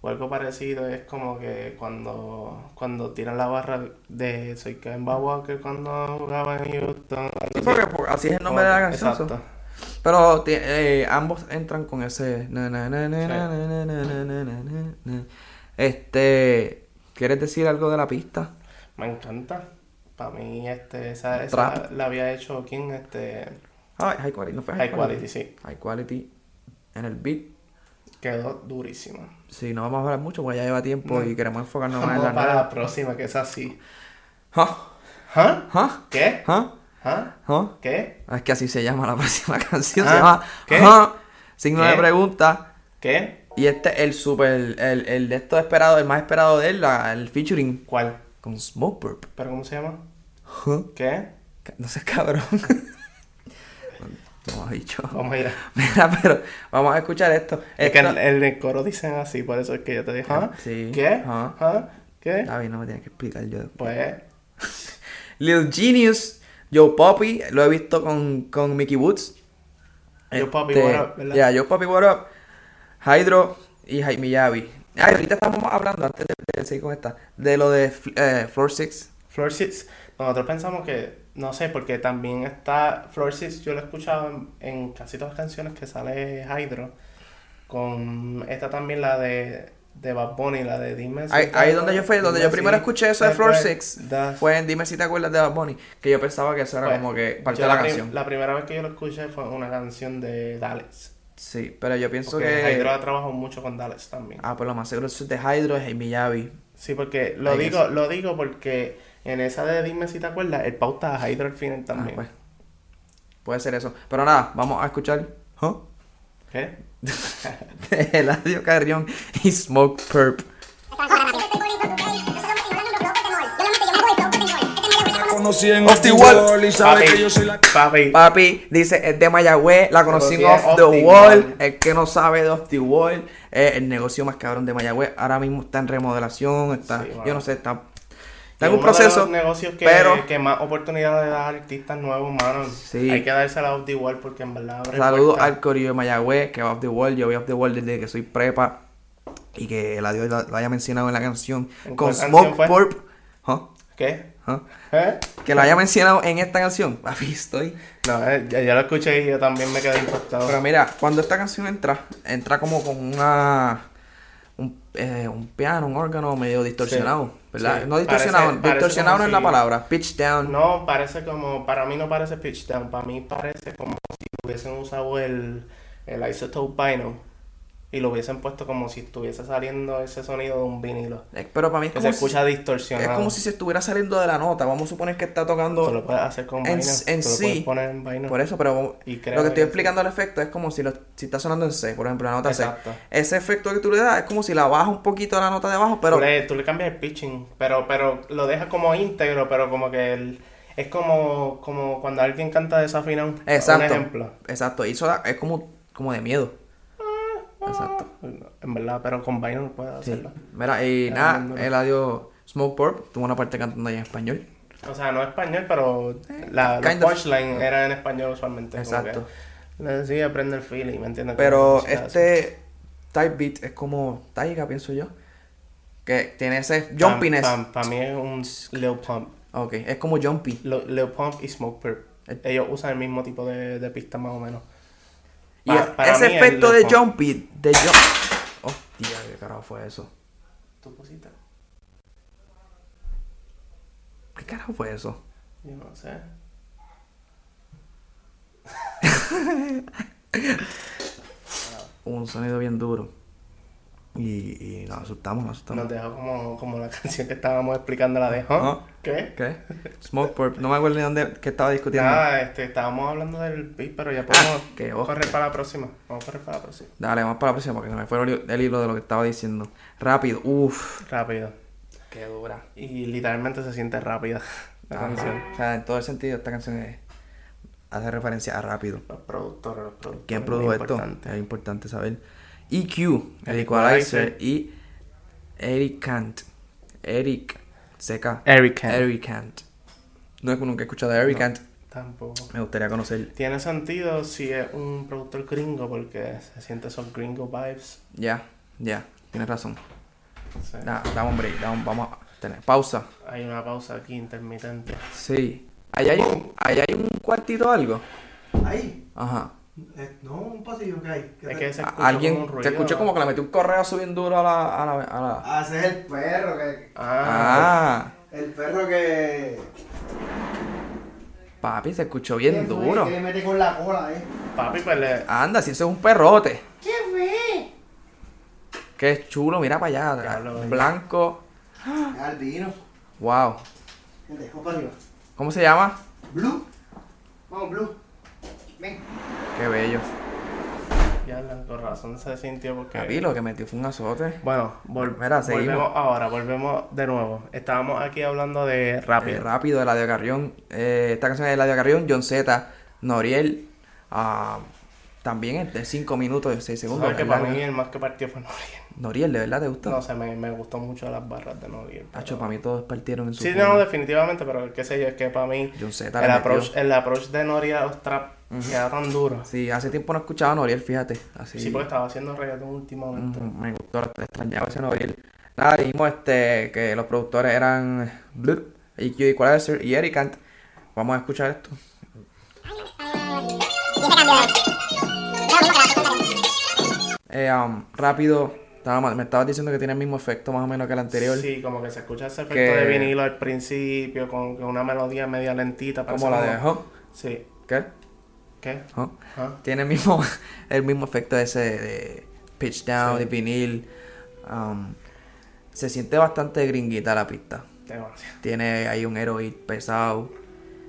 S3: o algo parecido es como que cuando, cuando tiran la barra de Soy Kevin Walker cuando jugaba en Houston.
S1: Así es el nombre de la canción.
S3: Exacto.
S1: Pero eh, ambos entran con ese. Este. ¿Quieres decir algo de la pista?
S3: Me encanta. Para mí, este, esa, esa la había hecho quien, este.
S1: High Quality,
S3: High, quality. quality, sí.
S1: High Quality en el beat.
S3: Quedó durísima.
S1: Sí, no vamos a hablar mucho porque ya lleva tiempo
S3: No.
S1: y queremos enfocarnos más en la
S3: para
S1: nueva.
S3: la próxima que es así
S1: ¿Ah?
S3: ¿Ah? ¿qué?
S1: ¿Ah?
S3: ¿Ah?
S1: ¿Ah?
S3: ¿qué?
S1: Ah, Es que así se llama la próxima canción. Se llama
S3: ¿qué?
S1: Signo de
S3: ¿Qué?
S1: pregunta.
S3: ¿qué?
S1: Y este es el super, el, el de esto esperado, el más esperado de él, la- el featuring
S3: ¿cuál?
S1: con Smoke Burp.
S3: ¿pero cómo se llama? ¿qué?
S1: No seas cabrón. No has dicho.
S3: vamos a ir a
S1: Mira, pero vamos a escuchar esto.
S3: Es que
S1: Esto-
S3: en, en el coro dicen así, por eso es que yo te dije, ¿ah?
S1: Sí.
S3: ¿Qué?
S1: Ah.
S3: ¿Ah? ¿Qué?
S1: David, no me tienes que explicar yo.
S3: Pues,
S1: Lil Genius, Joe Poppy, lo he visto con, con Mickey Woods.
S3: Poppy,
S1: Este,
S3: what up, ¿verdad?
S1: Ya, Joe Poppy, what up. Hydro y Jaime Yavi. Ay, ahorita estamos hablando, antes de, de seguir con esta, de lo de eh, Floor 6.
S3: Floor Six, nosotros pensamos que, no sé, porque también está Floor Six, yo lo he escuchado en, en casi todas las canciones que sale Hydro, con esta también la de, de Bad Bunny, la de Dime si
S1: Ahí,
S3: te
S1: ahí donde yo fui, donde yo primero escuché eso de Floor
S3: acuerdas.
S1: 6 fue en Dime si te acuerdas de Bad Bunny, que yo pensaba que eso era
S3: Pues,
S1: como que parte de la canción.
S3: La primera vez que yo lo escuché fue una canción de Dallas.
S1: Sí, pero yo pienso
S3: Porque
S1: que...
S3: Hydro ha trabajado mucho con Dallas también.
S1: Ah, pues lo más seguro es de Hydro, es Jaime Yavi.
S3: Sí, porque lo digo, lo digo porque en esa de Dime si te acuerdas, el pauta a Hydro al final
S1: Ah,
S3: también.
S1: pues. Puede ser eso. Pero nada, vamos a escuchar... ¿Huh?
S3: ¿Qué?
S1: de Eladio Carrión y Smoke Perp.
S2: conocí en
S1: Off the
S2: Off
S1: wall.
S2: Wall y sabe
S3: Papi,
S2: que yo soy la
S3: papi,
S1: Papi dice es de Mayagüez, la conocí en
S3: Conocí
S1: Off
S3: en
S1: the
S3: Off the
S1: Wall.
S3: Wall.
S1: El que no sabe de Off the Wall es el negocio más cabrón de Mayagüez. Ahora mismo está en remodelación, está,
S3: Sí,
S1: yo no sé, está, en un
S3: de
S1: proceso.
S3: los negocios que,
S1: pero-
S3: que más oportunidades da a artistas nuevos, mano.
S1: Sí.
S3: Hay que dársela a Off the Wall porque en verdad
S1: Saludos al corillo de Mayagüez, que va Off the Wall. Yo voy Off the Wall desde que soy prepa. Y que el adiós lo, haya mencionado en la canción.
S3: ¿En
S1: Con
S3: canción
S1: Smoke
S3: fue?
S1: Perp. ¿Ah?
S3: ¿Qué?
S1: ¿Ah?
S3: ¿Eh?
S1: Que lo haya mencionado en esta canción. Papi, estoy.
S3: No, eh, ya, ya lo escuché y yo también me quedé impactado.
S1: Pero mira, cuando esta canción entra, entra como con una un, eh, un piano, un órgano medio distorsionado,
S3: Sí,
S1: ¿verdad?
S3: sí.
S1: No distorsionado,
S3: Parece- parece
S1: distorsionado no es la palabra, pitch down.
S3: No, parece como, para mí no parece pitch down, para mí parece como si hubiesen usado el, el isotope vinyl y lo hubiesen puesto como si estuviese saliendo ese sonido de un vinilo.
S1: Eh, Pero para mí es
S3: Que se
S1: si,
S3: escucha
S1: es
S3: distorsionado.
S1: como si se estuviera saliendo de la nota. Vamos a suponer que está
S3: Tú lo
S1: tocando
S3: puedes hacer con
S1: en, en
S3: lo
S1: sí.
S3: poner en.
S1: Por eso, pero
S3: Y
S1: lo que estoy explicando el efecto es como si, lo, si está sonando en C, por ejemplo, la nota
S3: Exacto.
S1: C. Ese efecto que tú le das es como si la bajas un poquito a la nota de abajo, pero
S3: tú, le, tú le cambias el pitching, pero, pero lo dejas como íntegro, pero como que el, es como, como cuando alguien canta desafinado.
S1: Exacto.
S3: Un ejemplo.
S1: Exacto, y eso da- es como, como de miedo. Exacto.
S3: En verdad, pero con vinyl puedes
S1: Sí.
S3: hacerlo.
S1: Mira, y
S3: Ah,
S1: nada,
S3: no, no.
S1: el adiós Smoke Purp tuvo una parte cantando ahí en español.
S3: O sea, no español, pero la,
S1: kind of.
S3: punchline era en español usualmente.
S1: Exacto.
S3: Le decía, prende el feeling, ¿me entiendes?
S1: Pero este type beat es como Taiga, pienso yo. Que tiene ese jumpiness.
S3: Para mí es un Lil Pump.
S1: Ok, es como jumpy.
S3: Lil Pump y Smoke Purp.
S1: El-
S3: Ellos usan el mismo tipo de, de pista más o menos.
S1: Y
S3: para
S1: ese
S3: es
S1: efecto de jumpy, de jump. Hostia, qué carajo fue eso.
S3: ¿Tu cosita?
S1: ¿Qué carajo fue eso?
S3: Yo no sé.
S1: Un sonido bien duro. Y, y nos asustamos, nos asustamos.
S3: Nos dejó como, como la canción que estábamos explicando, la de ¿huh?
S1: Ah.
S3: ¿Qué?
S1: ¿Qué? Smoke Purp. No me acuerdo ni dónde qué estaba discutiendo.
S3: Nada, este, estábamos hablando del beat, pero ya podemos
S1: qué hostia.
S3: correr para la próxima. Vamos a correr para la próxima.
S1: Dale, vamos para la próxima porque se me fue el hilo- de lo que estaba diciendo. Rápido, uff.
S3: Rápido.
S1: Qué dura.
S3: Y literalmente se siente rápida la canción.
S1: O sea, en todo el sentido, esta canción es hace referencia a rápido.
S3: Los productores, los productores.
S1: ¿Quién produjo esto?
S3: importante.
S1: Es importante saber. EQ, el
S3: El
S1: Equalizer
S3: Equalizer.
S1: y Eric Kant. Eric CK.
S3: Eric Kent.
S1: Eric Kant. No es nunca he escuchado de Eric Kant.
S3: Tampoco.
S1: Me gustaría conocer.
S3: Tiene sentido si es un productor gringo porque se siente esos gringo vibes.
S1: Ya, ya, tienes razón.
S3: Sí.
S1: Da, dame un break, vamos a tener pausa.
S3: Hay una pausa aquí intermitente.
S1: Sí. Ahí hay un, ahí hay un cuartito o algo.
S4: Ahí.
S1: Ajá.
S4: Eh, no, un pasillo que hay. ¿Qué
S3: Es que se
S1: Alguien,
S3: como un ruido.
S1: te escuché como que le metió un correo bien duro a la... A la, a la-
S4: Ah, ese es el perro que.
S3: Ah,
S4: El perro que.
S1: papi, se escuchó bien
S4: que
S1: duro.
S4: Que le mete con la cola, eh.
S3: papi, pues le.
S1: Anda, si eso es un perrote.
S4: ¿Qué fue?
S1: Qué chulo, mira para allá.
S3: Bello.
S1: Blanco.
S4: Albino.
S1: Wow.
S4: Gente, vamos para arriba.
S1: ¿Cómo se llama?
S4: Blue. Vamos, Blue. Ven.
S1: Qué bello.
S3: Ya, la- con razón se sintió porque.
S1: Papi, lo que metió fue un azote.
S3: Bueno, vol-
S1: Mira, seguimos.
S3: volvemos ahora, volvemos de nuevo. Estábamos aquí hablando de
S1: Eh,
S3: rápido.
S1: rápido, de Eladio Carrión. Eh, esta canción es de Eladio Carrión, John Z, Noriel. ah, también es de 5 minutos y 6 segundos.
S3: Para mí el más que partió fue Noriel.
S1: Noriel, ¿de verdad te gusta?
S3: No sé, me, me gustó mucho las barras de Noriel. pero-
S1: Hacho, para mí todos partieron en su
S3: Sí,
S1: forma.
S3: no, definitivamente, pero qué sé yo, es que para mí
S1: John Z
S3: el approach, el approach de Noriel a los trap queda tan duro.
S1: Sí, hace tiempo no escuchaba a Noriel, fíjate. Así.
S3: Sí, porque estaba haciendo reggaetón últimamente.
S1: Ujú, Me gustó, extrañaba ese Noriel. Nada, dijimos este, que los productores eran Blood, EQ Equalizer y Eric Kant. Vamos a escuchar esto. Eh, um, rápido, estaba- me estabas diciendo que tiene el mismo efecto más o menos que el anterior.
S3: Sí, como que se escucha ese efecto
S1: Que-
S3: de vinilo al principio, con, con una melodía media lentita. parece
S1: como la de Huh?
S3: Sí.
S1: ¿Qué?
S3: ¿Qué?
S1: Huh? Tiene el mismo, el mismo efecto ese de pitch down,
S3: Sí.
S1: de vinil. Um, se siente bastante gringuita la pista.
S3: demasiado.
S1: Tiene ahí un heroid pesado.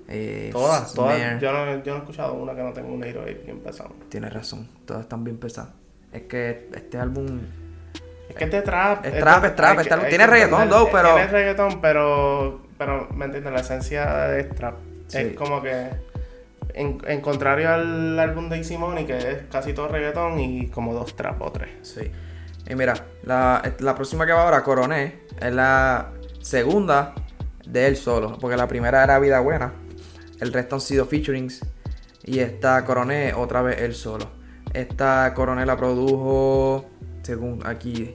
S1: Eh,
S3: Todas, todas. Yo no, yo no he escuchado una que no tenga un hero bien pesado.
S1: Tienes razón, todas están bien pesadas. Es que este álbum
S3: Es que este trap.
S1: Es trap, es trap, este álbum
S3: hay
S1: tiene reggaetón, pero-
S3: Tiene reggaetón, pero. Pero, ¿me entiendes? La esencia es trap.
S1: Sí.
S3: Es como que. En, en contrario al álbum de Easy Money, que es casi todo reggaetón y como dos trap o tres.
S1: Sí. Y mira, la, la próxima que va ahora, Coroné, es la segunda de él solo. Porque la primera era Vida Buena. El resto han sido featurings. Y esta Coroné, otra vez él solo. Esta Coroné la produjo, según aquí,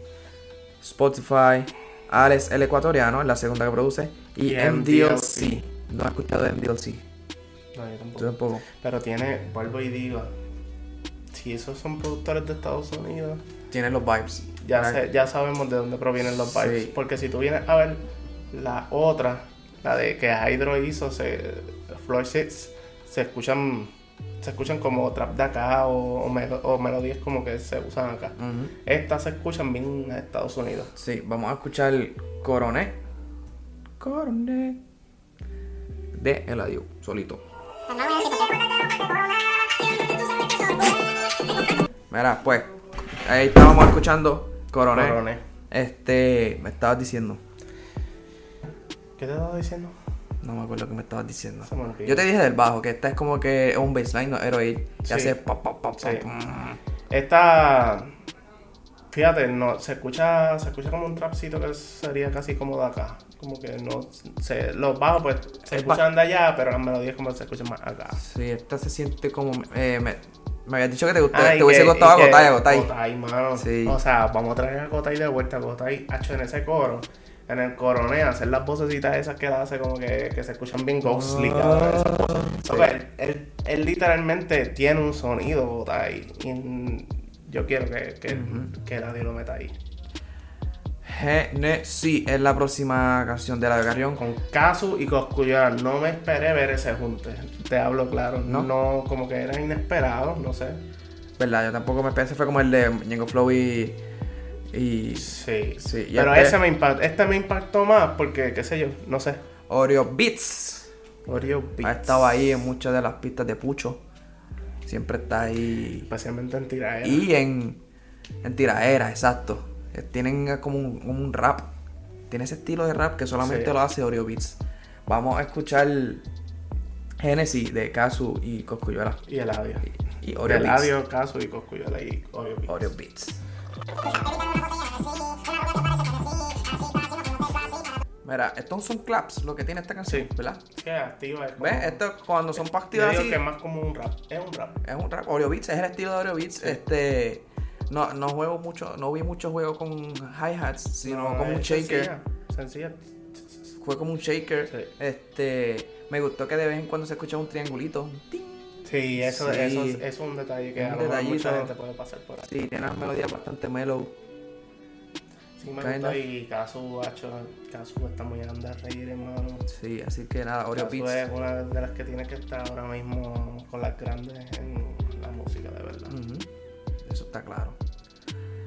S1: Spotify. Alex el ecuatoriano, es la segunda que produce. Y
S3: Y
S1: MDLC. No he escuchado de MDLC.
S3: No, yo
S1: Yo
S3: tampoco.
S1: tampoco.
S3: Pero tiene, vuelvo y digo, si esos son productores de Estados Unidos,
S1: Tiene los vibes.
S3: ya, ya sabemos de dónde provienen los vibes.
S1: Sí.
S3: Porque si tú vienes a ver la otra, la de que Hydro hizo, se, Floor Six, se escuchan se escuchan como trap de acá o, o melo- o melodías como que se usan acá. Estas se escuchan bien en Estados Unidos.
S1: Sí, vamos a escuchar Coroné. Coroné. De Eladio, solito. Mira, pues, ahí estábamos escuchando Coroné.
S3: Coroné.
S1: Este, me estabas diciendo.
S3: ¿Qué te estaba diciendo?
S1: No me acuerdo qué me estabas diciendo. Yo te dije del bajo, que esta es como que es un baseline, no. Que
S3: Sí.
S1: hace pop, pop, pop,
S3: Sí.
S1: pop.
S3: Esta, fíjate, no, se escucha, se escucha como un trapcito que sería casi como de acá. Como que no, se, los bajos pues se
S1: Es
S3: escuchan de allá, pero las melodías como se escuchan más acá.
S1: Sí, esta se siente como. Eh, me, me habías dicho que te, gustó,
S3: Ah, y
S1: te hubiese
S3: que-
S1: gustado
S3: y que-
S1: Gotay, Gotay.
S3: Gotay, mano.
S1: Sí.
S3: O sea, vamos a traer a Gotay de vuelta. Gotay, hacho, en ese coro, en el coroné, hacer las vocecitas esas que él hace como que, que se escuchan bien ghostly, pues, él, él- él literalmente tiene un sonido, Gotay. Y yo quiero que, que, que nadie lo meta ahí.
S1: Genesis es la próxima canción de la de Carrión.
S3: Con Kazu y Cosculluela, no me esperé ver ese junte. Te hablo claro.
S1: ¿No?
S3: No, como que era inesperado, no sé.
S1: ¿Verdad? Yo tampoco me pensé, fue como el de Ñengo Flow y. y
S3: Sí.
S1: Sí, y
S3: Pero
S1: este-
S3: ese me impactó. Este me impactó más porque, qué sé yo, no sé.
S1: Oreo Beats.
S3: Oreo
S1: Ha
S3: Beats.
S1: estado ahí en muchas de las pistas de Pucho. Siempre está ahí.
S3: Especialmente en tiraera.
S1: Y en, en tiraera, exacto. Eh, Tienen como un, como un rap. Tiene ese estilo de rap que solamente
S3: Sí.
S1: lo hace Oreo Beats. Vamos a escuchar Genesis de Kazu y Coscuyuela.
S3: Y el audio.
S1: Y, y Oreo
S3: el
S1: Beats.
S3: audio, caso y coscuyuela y Oreo Beats.
S1: Oreo Beats. Mira, estos son claps, lo que tiene esta canción,
S3: Sí.
S1: ¿verdad?
S3: Que activa es como-
S1: ¿Ves? Esto cuando son para activar así,
S3: que es más como un rap. Es un rap.
S1: es un rap. Oreo Beats es el estilo de Oreo Beats. Este, no, no juego mucho, no vi mucho juego con hi-hats, sino
S3: No,
S1: como un shaker.
S3: Sencilla. sencilla.
S1: Fue como un shaker.
S3: Sí.
S1: Este, me gustó que de vez en cuando se escuchaba un triangulito. un ting.
S3: Sí, eso,
S1: Sí.
S3: eso es, es un detalle que
S1: Un
S3: a lo mejor mucha gente puede pasar por ahí.
S1: Sí, tiene unas melodías bastante mellow.
S3: Sí, me gusta y hacho, Kazu está muy underrated, hermano.
S1: Sí, así que nada, Oreo Beats.
S3: es una de las que tiene que estar ahora mismo con las grandes en la música, de verdad.
S1: Eso está claro.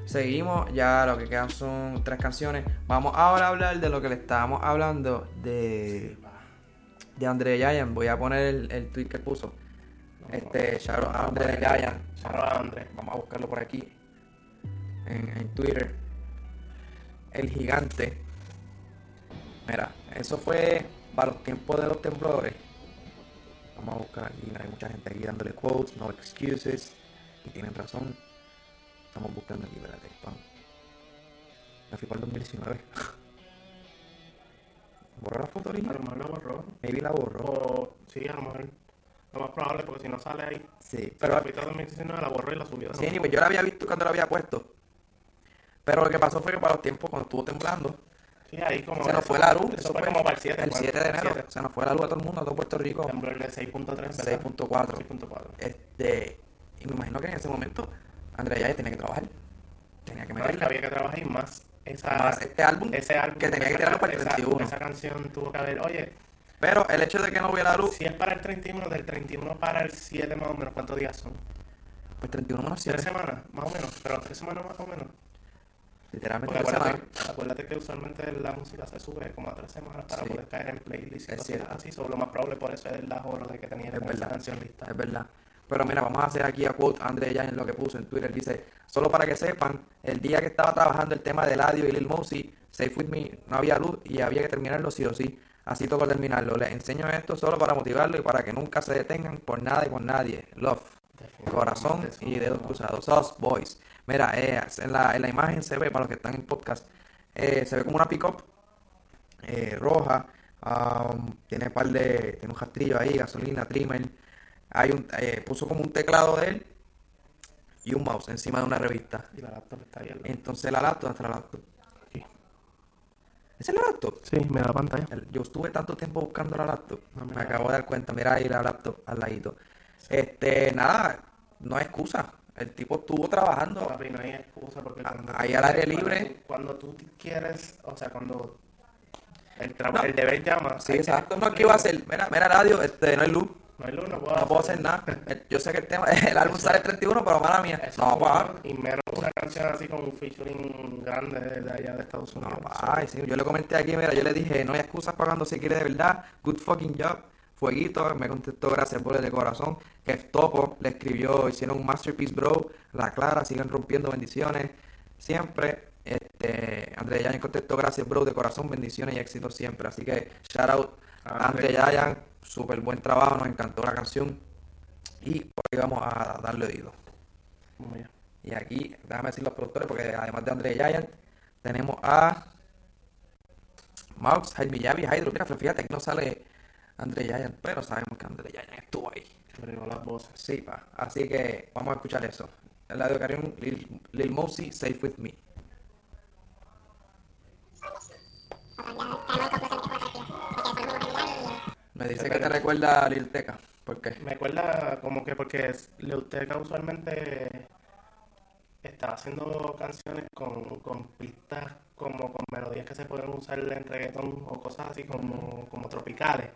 S1: Seguimos, ya lo que quedan son tres canciones. Vamos ahora a hablar de lo que le estábamos hablando de, de Andre Giant. Voy a poner el, el tweet que puso. Este, shout out a Andre Giant.
S3: A Andre.
S1: Vamos a buscarlo por aquí. En, en Twitter. El gigante. Mira, eso fue para los tiempos de los temblores. Vamos a buscar aquí. Hay mucha gente aquí dándole quotes, no excuses. Y tienen razón. Estamos buscando aquí, espérate. Me fui para el 2019. ¿Borró la foto
S3: A
S1: original?
S3: lo mejor lo borró.
S1: Maybe la borró.
S3: O sí, a lo mejor. Lo más probable, porque si no sale ahí.
S1: Sí,
S3: Pero la 2019 la borró y la subió. de
S1: Sí, anyway, yo la había visto cuando la había puesto. Pero lo que pasó fue que para los tiempos cuando estuvo temblando,
S3: Sí, ahí como.
S1: se nos fue la luz.
S3: Eso fue como para el 7.
S1: El 7 de enero. Se nos fue la luz a todo el mundo, a todo Puerto Rico.
S3: Temblor de 6.3.
S1: 6.4.
S3: 6.4.
S1: Este, y me imagino que en ese momento Andrea ya tenía que trabajar. Tenía que meterla.
S3: había que trabajar y más. Esa,
S1: Más este álbum
S3: ese álbum
S1: que tenía que tirarlo para el
S3: esa-
S1: 31.
S3: Esa canción tuvo que haber. Oye,
S1: Pero el hecho de que no hubiera luz,
S3: si es para el 31, del 31 para el 7 más o menos, ¿cuántos días son?
S1: pues 31 menos
S3: ¿Tres
S1: 7.
S3: semanas? Más o menos. Pero tres semanas más o menos.
S1: Literalmente tres
S3: acuérdate,
S1: semanas.
S3: acuérdate que usualmente la música se sube como a tres semanas para
S1: Sí.
S3: poder caer en playlist y
S1: Es
S3: cosas así. So, lo más probable por eso es el ahorro de que tenía
S1: verdad.
S3: canción lista.
S1: Es verdad. Pero mira, vamos a hacer aquí a quote André ya en lo que puso en Twitter. Dice, solo para que sepan, el día que estaba trabajando el tema de Eladio y Lil Mosey, Safe With Me, no había luz y había que terminarlo sí o sí. Así tocó terminarlo. Les enseño esto solo para motivarlo y para que nunca se detengan por nada y por nadie. Love. Corazón y dedos cruzados. Sos Boys. Mira, eh, en, la, en la imagen se ve, para los que están en podcast, eh, se ve como una pick-up eh, roja. um, tiene par de. Tiene un rastrillo ahí, gasolina, trimmer. Hay un, puso como un teclado de él y un mouse encima de una revista.
S3: Y la laptop está lado.
S1: Entonces la laptop, hasta la laptop. ¿Esa es la laptop?
S3: Sí, mira la pantalla.
S1: Yo estuve tanto tiempo buscando la laptop.
S3: No,
S1: me acabo de dar cuenta. Mira ahí la laptop al ladito. Este, nada, no hay excusa. El tipo estuvo trabajando.
S3: Papi, no hay excusa porque cuando
S1: ahí al aire libre.
S3: Cuando tú quieres, o sea, cuando el,
S1: No.
S3: el deber llama.
S1: Sí, exacto. No. ¿qué iba a hacer? Mira, mira radio, este, no hay luz.
S3: No hay luz, no puedo,
S1: No puedo hacer nada. Yo sé que el tema, el álbum sale el 31, pero mala mía.
S3: Eso
S1: No, pa.
S3: Y menos una canción así con un featuring grande de allá de Estados
S1: No,
S3: Unidos.
S1: pa. Ay, sí, yo le comenté aquí, mira, yo le dije, no hay excusas pagando si quiere de verdad. Good fucking job. Fueguito, me contestó, gracias por el de corazón. Que Topo le escribió, hicieron un masterpiece, bro. La Clara, siguen rompiendo bendiciones. Siempre. Este, André Yayan contestó, gracias, bro, de corazón, bendiciones y éxito siempre. Así que, shout out a André. Yayan, súper buen trabajo, nos encantó la canción. Y hoy vamos a darle oído.
S3: Vamos allá.
S1: Y aquí, déjame decir los productores, porque además de André Giant, tenemos a Max, Jaime Yavi, Hydro. Fíjate que no sale André Giant, pero sabemos que André Giant estuvo ahí.
S3: Agregó las voces.
S1: Sí, pa. Así que vamos a escuchar eso. El lado de Karim, Lil, Lil Mosey, Safe With Me. Me dice que te recuerda a Lil Teca. ¿Por qué?
S3: Me acuerda como que porque es- Lil Tecca usualmente estaba haciendo canciones con, con pistas como con melodías que se pueden usar en reggaeton o cosas así como, como tropicales.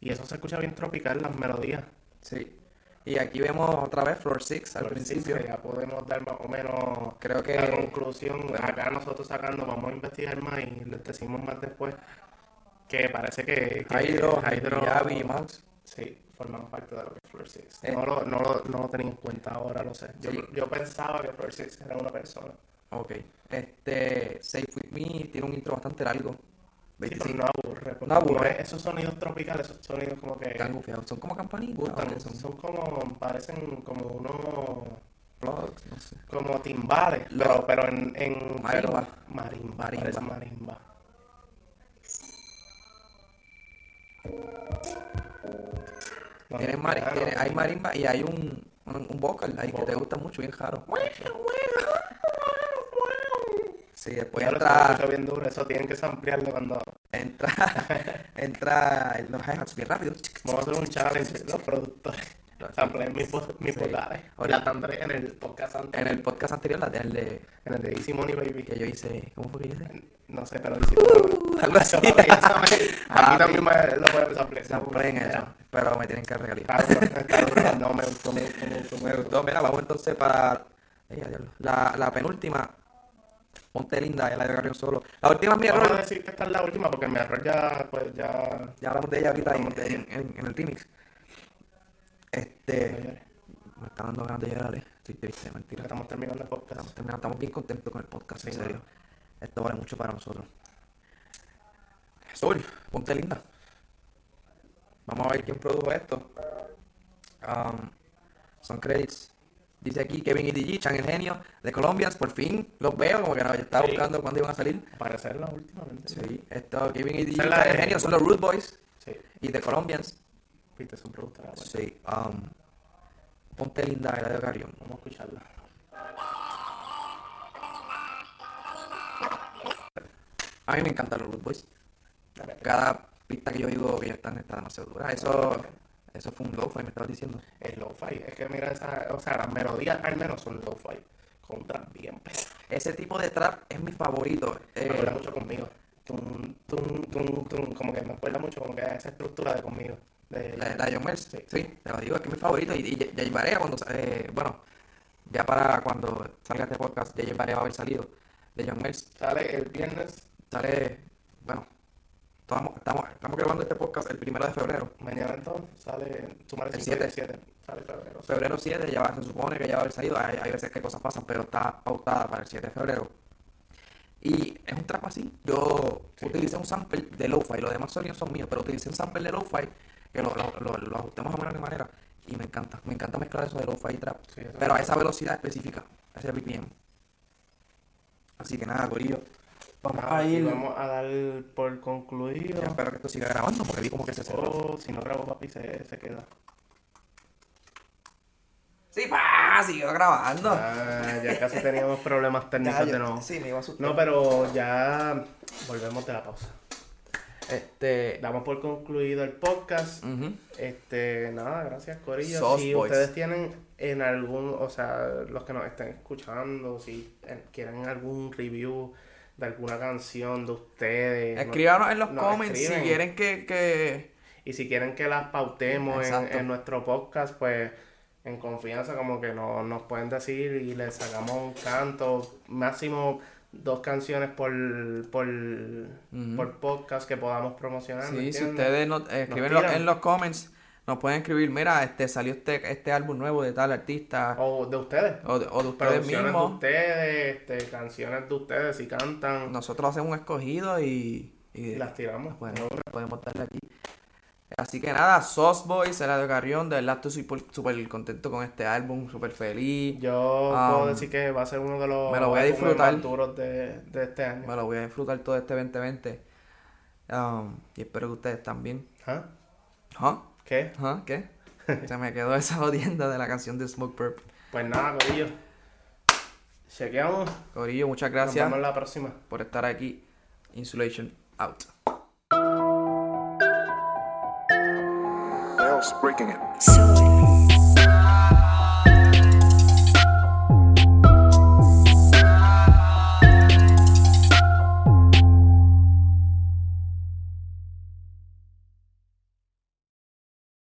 S3: Y eso se escucha bien tropical, las melodías.
S1: Sí. Y aquí vemos otra vez Floor 6 al principio.
S3: ya podemos dar más o menos
S1: Creo que-
S3: la conclusión. Acá nosotros sacando, vamos a investigar más y les decimos más después que parece que, que
S1: Hydro,
S3: Hydro-
S1: Yavi y Max.
S3: Sí, forman parte de lo que es Floor Six.
S1: Eh.
S3: No, lo, no, lo, no lo tenía en cuenta ahora, lo sé. Yo,
S1: Sí.
S3: yo pensaba que Floor Six era una persona.
S1: Ok. Este, Safe With Me tiene un intro bastante largo. 25.
S3: no aburre.
S1: No aburre.
S3: es- Esos sonidos tropicales, esos sonidos como que.
S1: Son como campanitas.
S3: gustan.
S1: ¿o qué son
S3: Son como, parecen como unos,
S1: plugs, no sé.
S3: como timbales,
S1: Lo-
S3: pero, pero en, en
S1: Marimba.
S3: Marimba.
S1: Marimba.
S3: marimba. Los
S1: Tienen mari- tiene- hay marimba y hay un, un, un vocal ahí que te gusta mucho, bien raro. Sí, después
S3: lo
S1: entra,
S3: bien duro, eso tienen que ampliarlo cuando
S1: entra, entra los hi-hats bien rápido.
S3: vamos a hacer un challenge los productores. Sampleen mis, vo- mis
S1: Sí.
S3: La tendré en el podcast antes.
S1: En el podcast anterior, la del de,
S3: En el de Easy Money Baby.
S1: que yo hice, ¿cómo fue que hice?
S3: No sé, pero hiciste
S1: algo así.
S3: Aquí
S1: Ah,
S3: también me lo pueden samplear.
S1: Sampleen eso, pero me tienen que regalar.
S3: Claro. No, me gustó, me gustó, me gustó.
S1: Me gustó, mira, vamos entonces para la, la penúltima. Ponte linda, la de Garrión solo. La última es mi
S3: Vamos a
S1: error.
S3: decir que esta es la última porque mi error ya, pues ya...
S1: Ya hablamos de ella ahorita en,
S3: de
S1: en- en- en el remix. Este. Me está dando ganas de llorar, eh. Estoy triste, mentira.
S3: Estamos terminando el podcast.
S1: Estamos, terminando, estamos bien contentos con el podcast, en serio. Esto vale mucho para nosotros. Sol, ponte linda. Vamos a ver quién produjo esto. Um, son credits. Dice aquí Kevin y DG, Chan el genio de Colombians. Por fin los veo, como que no, yo estaba
S3: Sí.
S1: buscando cuándo iban a salir.
S3: Parecerla últimamente.
S1: Sí, esto Kevin y DG, Chan el
S3: de-
S1: genio son los Root Boys
S3: Sí.
S1: y de Colombians.
S3: Bueno,
S1: Sí, um, ponte linda de Radio Carrión.
S3: Vamos a escucharla.
S1: A mí me encantan los Root Boys. Cada pista que yo digo que ellos están está demasiado dura. Eso, eso fue un lo-fi, me estabas diciendo.
S3: Es lo-fi. Es que mira esa... O sea, las melodías al menos son lo-fi. Con trap bien pesado.
S1: Ese tipo de trap es mi favorito.
S3: Me
S1: Eh,
S3: acuerda mucho conmigo. Tum, tum, tum. Como que me acuerda mucho como que esa estructura de conmigo. De,
S1: la, la de John Wells,
S3: Sí.
S1: te lo digo, es que es mi favorito. Y, y Jay Barea cuando, eh, bueno, ya para cuando salga este podcast, Jay Barea va a haber salido de John Wells.
S3: Sale el viernes,
S1: Sale, bueno, estamos, estamos, estamos grabando este podcast el primero de febrero.
S3: mañana entonces, sale... Sumar
S1: El
S3: 7.
S1: 7.
S3: Sale febrero.
S1: Febrero 7 ya va- se supone que ya va a haber salido. Hay, hay veces que cosas pasan, pero está pautada para el 7 de febrero. Y es un trap así. Yo
S3: Sí.
S1: utilicé un sample de lo-fi. Los demás sonidos son míos, pero utilicé un sample de lo-fi que lo, lo, lo, lo ajustemos de manera. Y me encanta. Me encanta mezclar eso de lo-fi y trap.
S3: Sí,
S1: pero a esa velocidad específica, a ese BPM. Así que nada, Corillo. Vamos
S3: Ah,
S1: a ir.
S3: vamos a dar por concluido.
S1: Yo espero que esto siga grabando porque vi como que se cerró.
S3: Oh, si no grabo, papi, se, se queda.
S1: Sí, pa, siguió grabando.
S3: Ah, ya casi teníamos problemas
S1: Ya,
S3: técnicos de nuevo.
S1: Sí, me iba a asustar.
S3: No, pero ya volvemos de la pausa.
S1: Este.
S3: Damos por concluido el podcast. Este, nada, gracias Corillo. Si
S1: Boys.
S3: ustedes tienen en algún, o sea, los que nos estén escuchando, si quieren algún review de alguna canción de ustedes. no-
S1: Escríbanos en los comments si quieren que, que...
S3: Y si quieren que las pautemos en, en nuestro podcast, pues en confianza como que no, nos pueden decir y les sacamos un canto, máximo dos canciones por, por, por podcast que podamos promocionar. ¿me
S1: Sí, si ustedes nos eh, escriben en los comments, nos pueden escribir, mira, este salió este, este álbum nuevo de tal artista,
S3: O de ustedes.
S1: o de, o de ustedes
S3: de
S1: mismos.
S3: ustedes, este, canciones de ustedes, si cantan,
S1: Nosotros hacemos un escogido y, y
S3: las tiramos.
S1: bueno, podemos darle aquí. Así que nada, Sauce Boys, el de Carrión, de verdad estoy súper súper contento con este álbum, súper feliz.
S3: Yo
S1: Um,
S3: puedo decir que va a ser uno de los
S1: me lo voy a
S3: álbumes
S1: disfrutar.
S3: más duros de, de este año.
S1: Me lo voy a disfrutar todo este 2020. Um, y espero que ustedes también.
S3: ¿Ah?
S1: ¿Ah?
S3: ¿Qué?
S1: ¿Ah? ¿Qué? Se me quedó esa jodienda de la canción de Smoke Purp.
S3: Pues nada, Corillo. Chequeamos.
S1: Corillo, muchas
S3: Nos
S1: gracias
S3: vemos la próxima.
S1: por estar aquí. Insulation out.
S2: Bells breaking it.
S5: Soul.